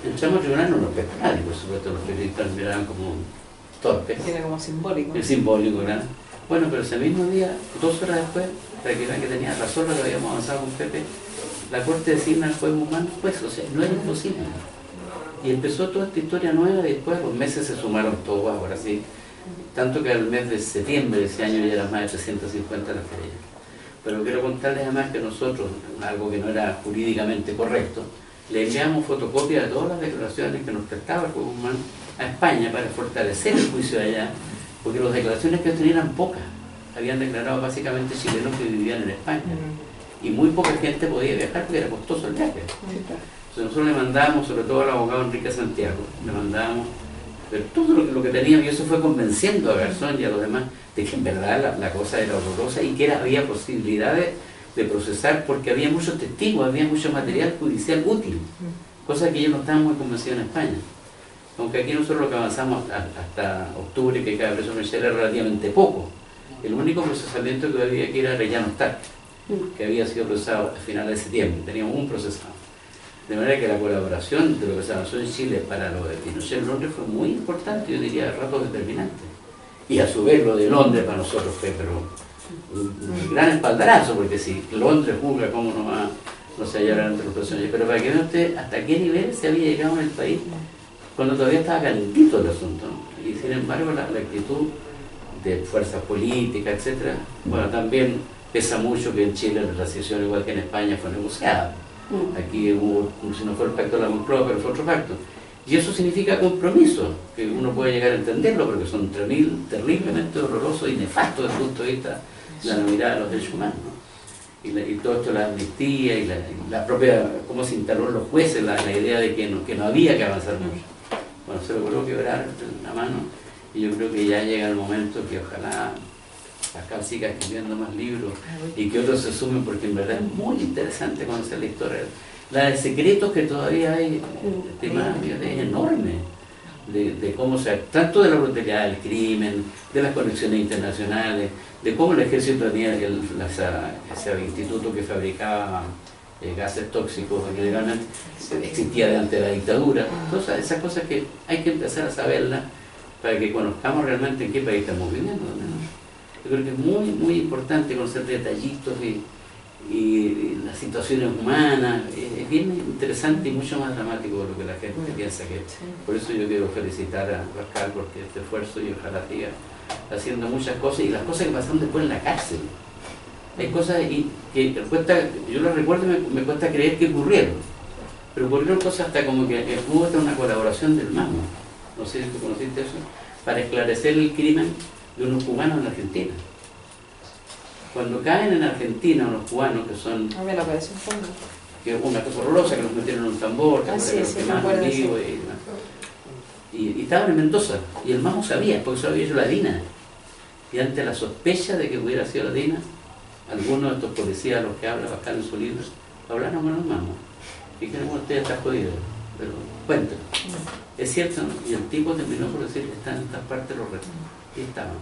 entramos al tribunal no nos pescó nadie por supuesto los periodistas miraban como torpes. Era como simbólico. es simbólico ¿verdad? bueno pero ese mismo día dos horas después para que vean que tenía razón lo que habíamos avanzado con Pepe la corte designa al juez humano pues o sea no era imposible. Y empezó toda esta historia nueva y después los meses se sumaron todos ahora sí. Tanto que al mes de septiembre de ese año ya eran más de 350 las querellas. Pero quiero contarles además que nosotros, algo que no era jurídicamente correcto, le enviamos fotocopias de todas las declaraciones que nos prestaba el juez humano a España para fortalecer el juicio de allá, porque las declaraciones que tenían eran pocas. Habían declarado básicamente chilenos que vivían en España. Y muy poca gente podía viajar porque era costoso el viaje. Entonces nosotros le mandamos, sobre todo al abogado Enrique Santiago, le mandamos pero todo lo que, lo que teníamos, y eso fue convenciendo a Garzón y a los demás de que en verdad la, la cosa era horrorosa y que era, había posibilidades de procesar porque había muchos testigos, había mucho material judicial útil, cosa que ellos no estaban muy convencidos en España. Aunque aquí nosotros lo que avanzamos hasta, octubre, que cada preso comercial era relativamente poco. El único procesamiento que había aquí era Rellano Stark, que había sido procesado a finales de septiembre, teníamos un procesado. De manera que la colaboración de lo que se avanzó en Chile para lo de Pinochet en Londres fue muy importante, yo diría, de rato determinante. Y a su vez lo de Londres para nosotros fue pero un, un gran espaldarazo, porque si Londres juzga cómo no va, no se hallará entre los personajes. Pero para que vean usted hasta qué nivel se había llegado en el país cuando todavía estaba calentito el asunto. ¿no? Y sin embargo la, la actitud de fuerzas políticas, etcétera, bueno, también pesa mucho que en Chile la transición, igual que en España, fue negociada. Aquí hubo, si no fue el pacto de la Moncloa, pero fue otro pacto. Y eso significa compromiso, que uno puede llegar a entenderlo, porque son terrible- terriblemente dolorosos y nefastos desde el punto de vista de la mirada de los derechos humanos. ¿no? Y, todo esto, la amnistía y la, la propia, cómo se instaló en los jueces la, la idea de que no, que no había que avanzar mucho. Bueno, se logró quebrar la mano y yo creo que ya llega el momento que ojalá Pascal siga escribiendo más libros y que otros se sumen porque en verdad es muy interesante conocer la historia. La de secretos que todavía hay, estimada es enorme. De, de cómo se, tanto de la brutalidad del crimen, de las conexiones internacionales, de cómo el ejército tenía el, ese instituto que fabricaba eh, gases tóxicos ilegalmente, existía de la dictadura. Entonces, esas cosas que hay que empezar a saberlas para que conozcamos realmente en qué país estamos viviendo. Yo creo que es muy, muy importante conocer detallitos y, y las situaciones humanas. Es, bien interesante y mucho más dramático de lo que la gente piensa que es. Por eso yo quiero felicitar a Pascal por este esfuerzo y ojalá siga haciendo muchas cosas y las cosas que pasaron después en la cárcel. Hay cosas y- que cuesta, yo las recuerdo y me, me cuesta creer que ocurrieron. Pero ocurrieron cosas hasta como que hubo hasta una colaboración del MAMO, no sé si tú conociste eso, para esclarecer el crimen de unos cubanos en Argentina. Cuando caen en Argentina unos cubanos que son A ver, aparece un fondo. que una cosa horrorosa, que los metieron en un tambor, que Ah, sí, que los sí, quemaron acuerdo, vivo sí. y, demás. y, y estaban en Mendoza, y el mamo sabía, porque se lo había hecho la DINA. Y ante la sospecha de que hubiera sido la DINA, algunos de estos policías, los que habla Pascal en su libro, hablaron con el mamo. Y que usted está jodido, pero cuéntelo. Es cierto, ¿no? y el tipo terminó por decir, están en estas partes los restos. Y estaban.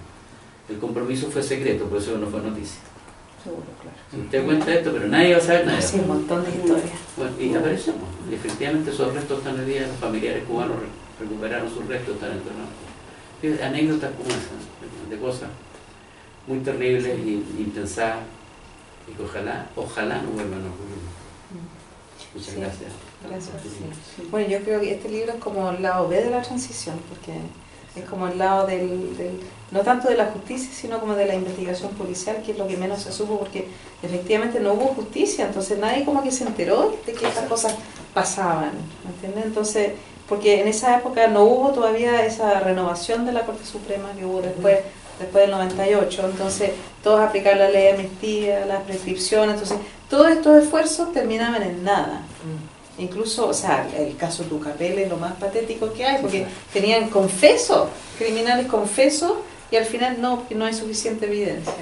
El compromiso fue secreto, por eso no fue noticia. Seguro, claro. Si usted cuenta esto, pero nadie va a saber nada. Sí, un montón de historias. Bueno, y aparecemos. Y efectivamente esos restos están hoy día, los familiares cubanos re- recuperaron sus restos, están enterrados. Anécdotas como esas, de cosas muy terribles y impensadas, y que ojalá, ojalá no vuelvan a ocurrir. Muchas Sí. gracias. Gracias. Sí. Bueno, yo creo que este libro es como el lado B de la transición, porque es como el lado del, del- no tanto de la justicia, sino como de la investigación policial, que es lo que menos se supo, porque efectivamente no hubo justicia, entonces nadie como que se enteró de que estas cosas pasaban, ¿me entiendes? Entonces, porque en esa época no hubo todavía esa renovación de la Corte Suprema que hubo después, después del 98, entonces todos aplicaron la ley de amnistía, la prescripción, entonces todos estos esfuerzos terminaban en nada. Incluso, o sea, el caso Tucapel es lo más patético que hay, porque tenían confesos, criminales confesos, y al final no, no hay suficiente evidencia.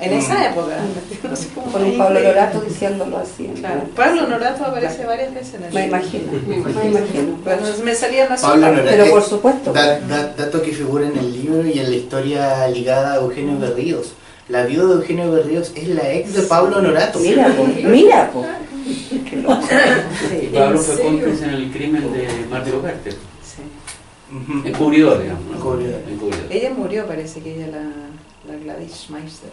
En esa época. No sé cómo Con un Pablo. Lorato diciéndolo así. Claro, Pablo Norato aparece varias veces en el Me libro. imagino, me imagino. Me salían las Pablo. Norato. Pero por supuesto. Da- da- dato que figura en el libro y en la historia ligada a Eugenio Berríos. La viuda de Eugenio Berríos es la ex de Pablo Norato. Mira, po, mira, po. Qué loco. Pablo fue cómplice en el crimen de Martín Ugarte, Sí. Encubridor, digamos. ¿no? Encubridor. Encubridor. Ella murió, parece que ella, la, la Gladys Schmeister.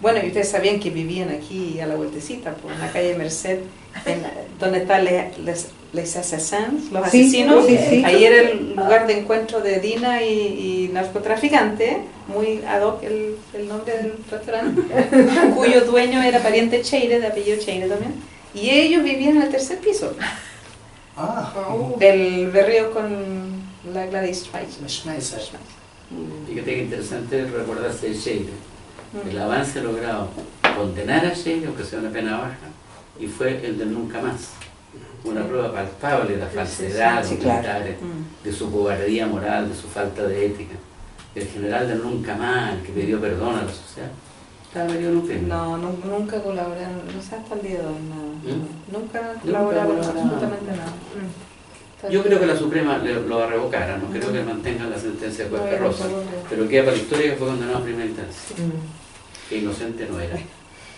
Bueno, y ustedes sabían que vivían aquí a la vueltecita, por la calle Merced, en la- donde están les, les, les assassins, los Sí, asesinos. sí, sí. Ahí era el lugar de encuentro de Dina y, y narcotraficante, muy ad hoc el, el nombre del restaurante, cuyo dueño era pariente Cheire, de apellido Cheire también. Y ellos vivían en el tercer piso Ah, del berrío con la Gladys. Schmeiser. Fíjate que interesante recordarse de Sheila. Mm. El avance logrado condenar a Sheila, aunque sea una pena baja, y fue el del nunca más. Una prueba palpable de la falsedad de sí, claro. militares, Mm. de su cobardía moral, de su falta de ética. El general del nunca más, el que pidió perdón a la sociedad, crimen. No, nu- nunca colaboraron, no sé hasta el día de hoy, nada. ¿Mm? Nunca colaboraron absolutamente nada. Está Yo creo que la Suprema le- lo va a revocar, ¿ah? no creo que mantengan la sentencia de No, Cuesta Rosa, pero queda para la historia que fue condenado a primera instancia, que inocente no era.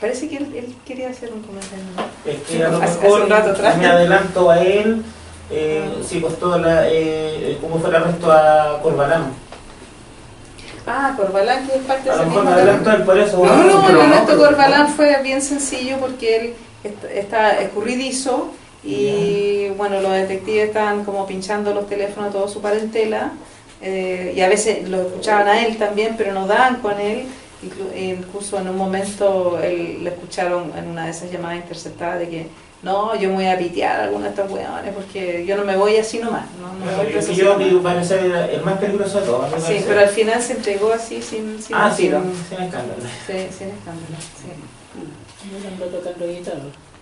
Parece que él, él quería hacer un comentario. ¿no? Es que a lo Hace- hace mejor un rato atrás. me adelanto a él, eh, sí, pues todo la, eh, cómo fue el arresto a Corbalán. Ah, Corbalán, que es parte de A ese lo mejor mismo me adelanto a él por eso. No, No, no, no, pero- Corbalán fue bien sencillo porque él est- está escurridizo y bueno, los detectives estaban como pinchando los teléfonos a toda su parentela eh, y a veces lo escuchaban a él también, pero no daban con él. Inclu- Incluso en un momento él, le escucharon en una de esas llamadas interceptadas de que no, yo me voy a pitear a alguno de estos hueones porque yo no me voy así nomás. No, no me voy Yo, nomás". digo, para ser el más peligroso de todos. a Sí, pero al final se entregó así sin, sin, Ah, sí, sin- no, sin escándalo. sí, sin escándalo. sí.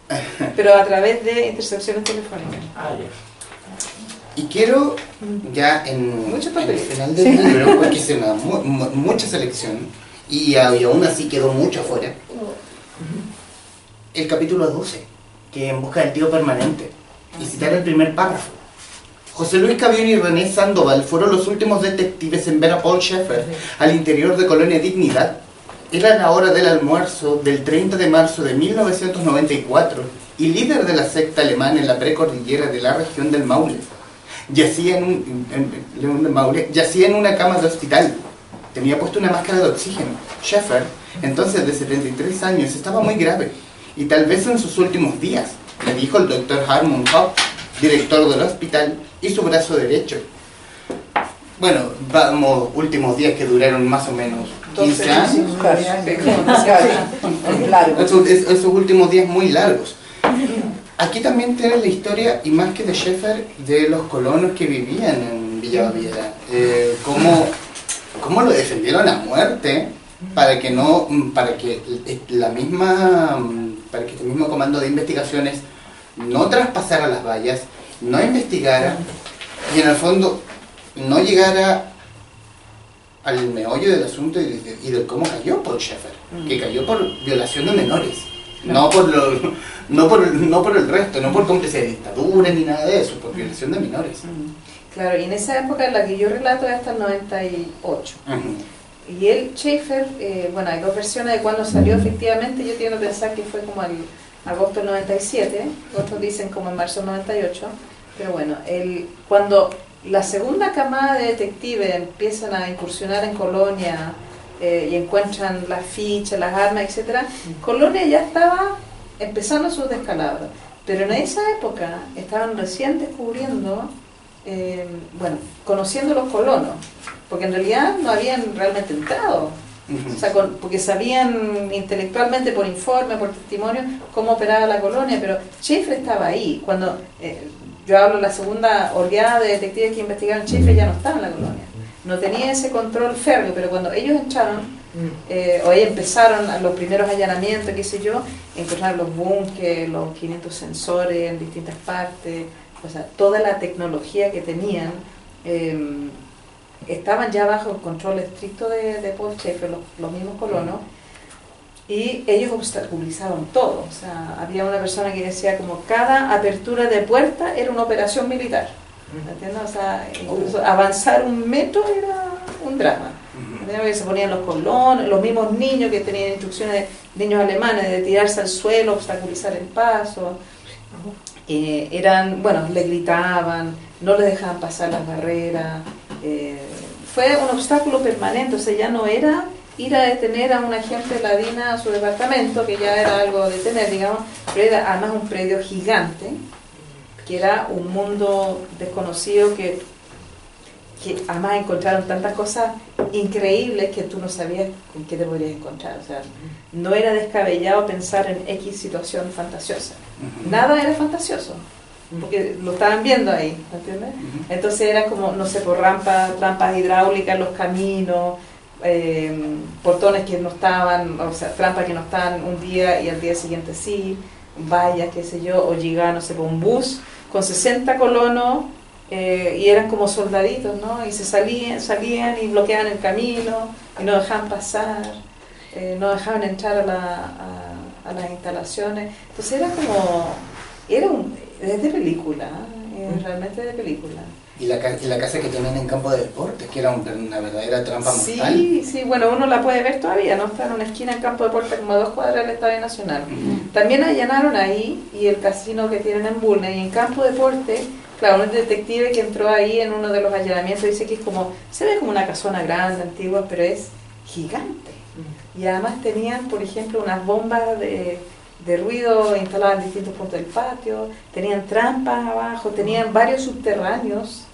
Pero a través de intercepciones telefónicas. Ah, ya. Y quiero, ya en, Mucho en el final del libro, porque hice una mu- mu- mucha selección, y, a- y aún así quedó mucho afuera, el capítulo 12, que en busca del tío permanente, y citar el primer párrafo. José Luis Cavión y René Sandoval fueron los últimos detectives en ver a Paul Schaeffer al interior de Colonia Dignidad. Era la hora del almuerzo del 30 de marzo de 1994 y líder de la secta alemana en la precordillera de la región del Maule. Yacía en, un, en- del Maule, yacía en una cama de hospital. Tenía puesto una máscara de oxígeno. Schaeffer, entonces de 73 años, estaba muy grave y tal vez en sus últimos días, le dijo el doctor Harmon Hopp, director del hospital, y su brazo derecho. Bueno, vamos, últimos días que duraron más o menos 15 años. Esos, es- esos últimos días muy largos. Aquí también tienes la historia, y más que de Schaeffer, de los colonos que vivían en Villa Baviera. Eh, cómo, cómo lo defendieron a muerte para que no, para que la misma, para que este mismo comando de investigaciones no traspasara las vallas, no investigara y en el fondo no llegara al meollo del asunto y de, y de cómo cayó Paul Schaeffer, que cayó por violación de menores, no por, lo, no, por, no por el resto, no por cómplice de dictadura ni nada de eso, por violación de menores. Claro, y en esa época en la que yo relato es hasta el 98. Y él, Schaeffer, eh, bueno, hay dos versiones de cuándo salió efectivamente, yo tiendo a pensar que fue como el agosto del 97, otros dicen como en marzo del 98, pero bueno, él, cuando la segunda camada de detectives empiezan a incursionar en Colonia eh, y encuentran las fichas, las armas, etc., Colonia ya estaba empezando sus descalabros. Pero en esa época estaban recién descubriendo, eh, bueno, conociendo los colonos, porque en realidad no habían realmente entrado. O sea, porque sabían intelectualmente por informe, por testimonio, cómo operaba la colonia, pero Schaeffer estaba ahí. Cuando eh, yo hablo de la segunda oleada de detectives que investigaron Schaeffer, ya no estaba en la colonia. No tenía ese control férreo, pero cuando ellos entraron, eh, o ahí empezaron los primeros allanamientos, qué sé yo, encontraron los bunkers, los 500 sensores en distintas partes, o sea, toda la tecnología que tenían. Eh, estaban ya bajo el control estricto de, de Paul Schaeffer, los, mismos colonos, y ellos obstaculizaron todo. O sea, había una persona que decía como cada apertura de puerta era una operación militar. ¿Entiendes? O sea, incluso avanzar un metro era un drama. Se ponían los colonos, los mismos niños que tenían instrucciones de niños alemanes de tirarse al suelo, obstaculizar el paso. Eh, eran, bueno, le gritaban, no le dejaban pasar las barreras. Eh, fue un obstáculo permanente, o sea, ya no era ir a detener a un agente ladina a su departamento, que ya era algo de detener, digamos, pero era además un predio gigante, que era un mundo desconocido que, que además encontraron tantas cosas increíbles que tú no sabías con qué te podrías encontrar. O sea, no era descabellado pensar en X situación fantasiosa. Nada era fantasioso porque lo estaban viendo ahí, ¿entiendes? Entonces era como, no sé, por rampas, trampas hidráulicas en los caminos, eh, portones que no estaban, o sea, trampas que no estaban un día y al día siguiente sí, vallas, qué sé yo, o llegaba, no sé, por un bus con 60 colonos eh, y eran como soldaditos, ¿no? Y se salían, salían y bloqueaban el camino y no dejaban pasar, eh, no dejaban entrar a, la, a las instalaciones. Entonces era como, era un es de película, es realmente de película. Y la, y la casa que tienen en campo de deportes, que era una verdadera trampa mortal. Sí, sí, bueno, uno la puede ver todavía, ¿no? Está en una esquina en campo de deportes, como a dos cuadras del Estadio Nacional. También allanaron ahí, y el casino que tienen en Bulnes, y en campo de deportes, claro, un detective que entró ahí en uno de los allanamientos dice que es como, se ve como una casona grande, antigua, pero es gigante. Y además tenían, por ejemplo, unas bombas de de ruido instaladas en distintos puntos del patio, tenían trampas abajo, tenían varios subterráneos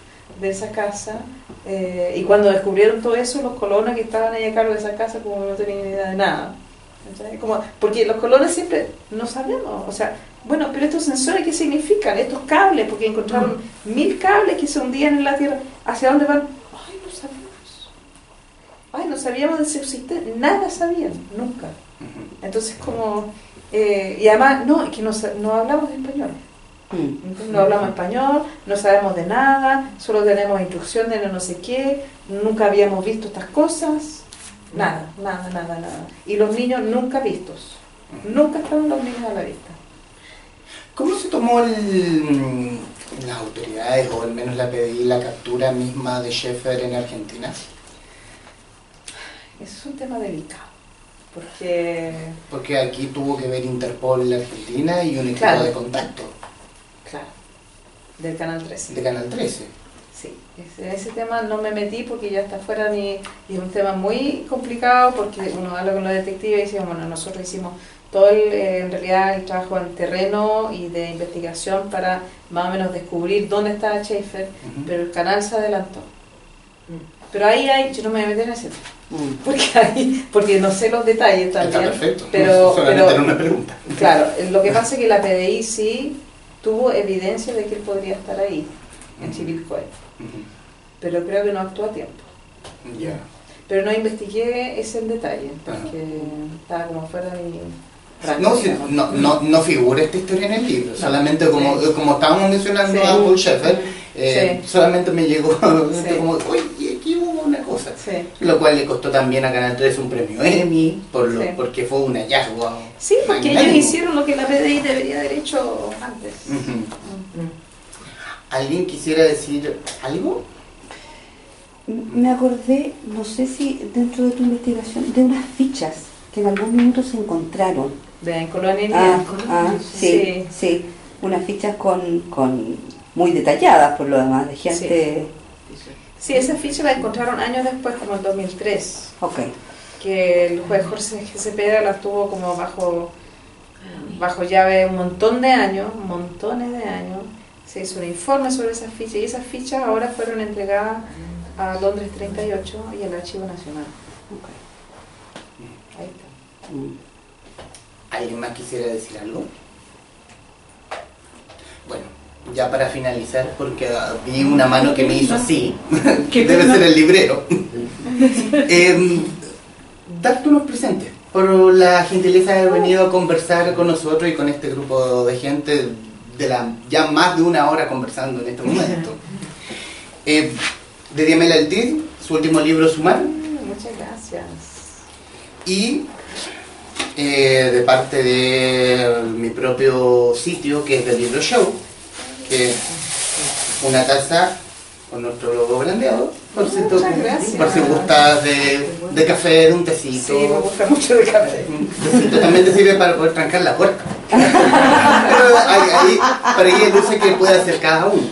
de esa casa. Eh, y cuando descubrieron todo eso, los colonos que estaban ahí a cargo de esa casa, como no tenían idea de nada. Como, porque los colonos siempre no sabemos, o sea, bueno, pero estos sensores, ¿qué significan? Estos cables, porque encontraron mil cables que se hundían en la tierra, ¿hacia dónde van? Ay, no sabíamos. Ay, no sabíamos de su existencia, nada sabían, nunca. Entonces, como eh, y además, no, que no, no hablamos español. Mm. No hablamos español, no sabemos de nada, solo tenemos instrucciones de no sé qué, nunca habíamos visto estas cosas, nada, nada, nada, nada. Y los niños nunca vistos, nunca estaban los niños a la vista. ¿Cómo se tomó el, las autoridades, o al menos la pedí, la captura misma de Sheffer en Argentina? es un tema delicado. Porque... Porque aquí tuvo que ver Interpol en Argentina y un equipo de contacto. Claro, del Canal 13. De Canal 13. Sí, en ese tema no me metí porque ya está fuera ni... Y es un tema muy complicado porque uno habla con los detectives y dice, bueno, nosotros hicimos todo el, eh, en realidad el trabajo en terreno y de investigación para más o menos descubrir dónde estaba Schaefer, pero el canal se adelantó. Pero ahí hay, yo no me voy a meter en ese tema. Mm. Porque, ahí, porque no sé los detalles también. Está perfecto. Pero, solamente una pregunta. Claro, lo que pasa es que la PDI sí tuvo evidencia de que él podría estar ahí, en Civil Pero creo que no actuó a tiempo. Ya. pero no investigué ese en detalle, porque estaba como fuera de mi No, si- no, no, no figura esta historia en el libro, solamente como, como estábamos mencionando Sí. a Paul Sheffer, eh, Sí. solamente me llegó Sí. como, oye, aquí hubo una cosa. Sí. Lo cual le costó también a Canal 3 un premio Emmy, por lo, Sí. porque fue un hallazgo. Sí, porque ellos hicieron lo que la PDI debería haber hecho antes. ¿Alguien quisiera decir algo? Me acordé, no sé si dentro de tu investigación, de unas fichas que en algún minuto se encontraron. De en Colonia Ah, ah, sí, sí, unas fichas con, con muy detalladas por lo demás, de gente... Sí, esa ficha la encontraron años después, como en 2003. Ok. Que el juez Jorge Cepeda la tuvo como bajo, bajo llave un montón de años, montones de años. Se hizo un informe sobre esas fichas y esas fichas ahora fueron entregadas a Londres 38 y al Archivo Nacional. Ahí está. ¿Alguien más quisiera decir algo? Bueno, ya para finalizar, porque vi una mano que me hizo así, que debe ser el librero. eh, darte unos presentes por la gentileza de haber venido a conversar con nosotros y con este grupo de gente de la ya más de una hora conversando en este momento. Eh, de Diamela Altir, su último libro Sumar, Mm, Muchas gracias. y eh, de parte de mi propio sitio que es del Libro Show, que es una taza con nuestro logo brandeado, por si, tú- por si gustas de, de café, de un tecito. Sí, me gusta mucho el café. Un tecito también te sirve para poder trancar la puerta. Pero ahí, para ahí que puede hacer cada uno.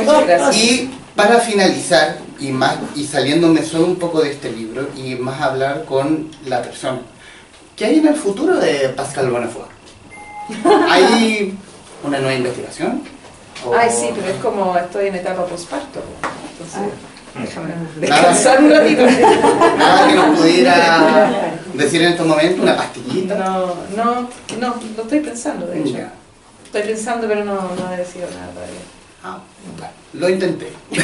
Muchas gracias. Y para finalizar, y, más, y saliéndome solo un poco de este libro, y más hablar con la persona. ¿Qué hay en el futuro de Pascal Bonnefoy? ¿Hay una nueva investigación? ¿O- Ay, sí, pero es como estoy en etapa posparto. Entonces, déjame Nada. descansar un ratito. Nada que nos pudiera decir en estos momentos, una pastillita. No, no, no, lo estoy pensando, de hecho. Ya. Estoy pensando, pero no, no he decidido nada todavía. Ah, bueno, lo intenté.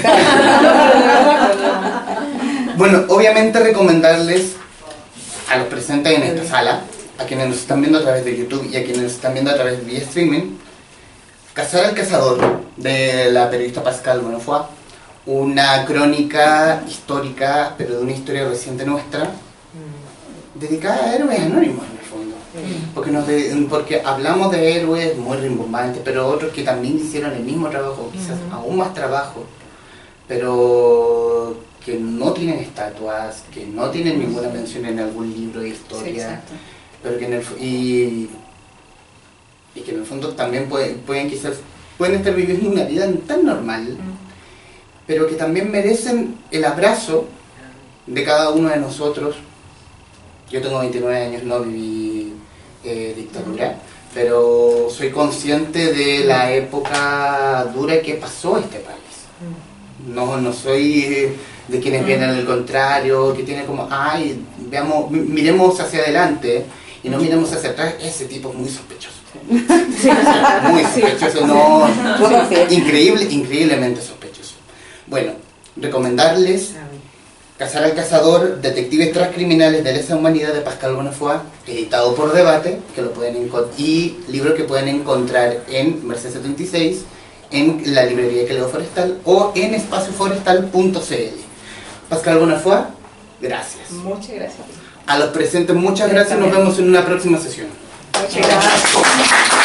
Bueno, obviamente recomendarles a los presentes en esta sala, a quienes nos están viendo a través de YouTube y a quienes nos están viendo a través de streaming, Cazar al Cazador, de la periodista Pascal Bonofoy, una crónica histórica, pero de una historia reciente nuestra, dedicada a héroes anónimos en el fondo. Porque, nos de- porque hablamos de héroes muy rimbombantes, pero otros que también hicieron el mismo trabajo, quizás aún más trabajo, pero que no tienen estatuas, que no tienen ninguna mención en algún libro de historia, pero que en el, y, y que en el fondo también pueden, pueden quizás pueden estar viviendo una vida tan normal, pero que también merecen el abrazo de cada uno de nosotros. Yo tengo 29 años, no viví eh, dictadura, pero soy consciente de la época dura que pasó este país. No, no soy de quienes vienen al contrario, que tienen como, ay, veamos, mi- miremos hacia adelante y no miremos hacia atrás, ese tipo es muy sospechoso. Muy sospechoso, no, increíble, increíblemente sospechoso. Bueno, recomendarles Cazar al Cazador, Detectives Transcriminales de lesa humanidad de Pascal Bonafoy, editado por Debate, que lo pueden y libro que pueden encontrar en Merced 76, en la librería Caleo Forestal o en espacioforestal.cl. Pascal Bonafoy, gracias. Muchas gracias. A los presentes, muchas gracias. Nos vemos en una próxima sesión. Muchas gracias.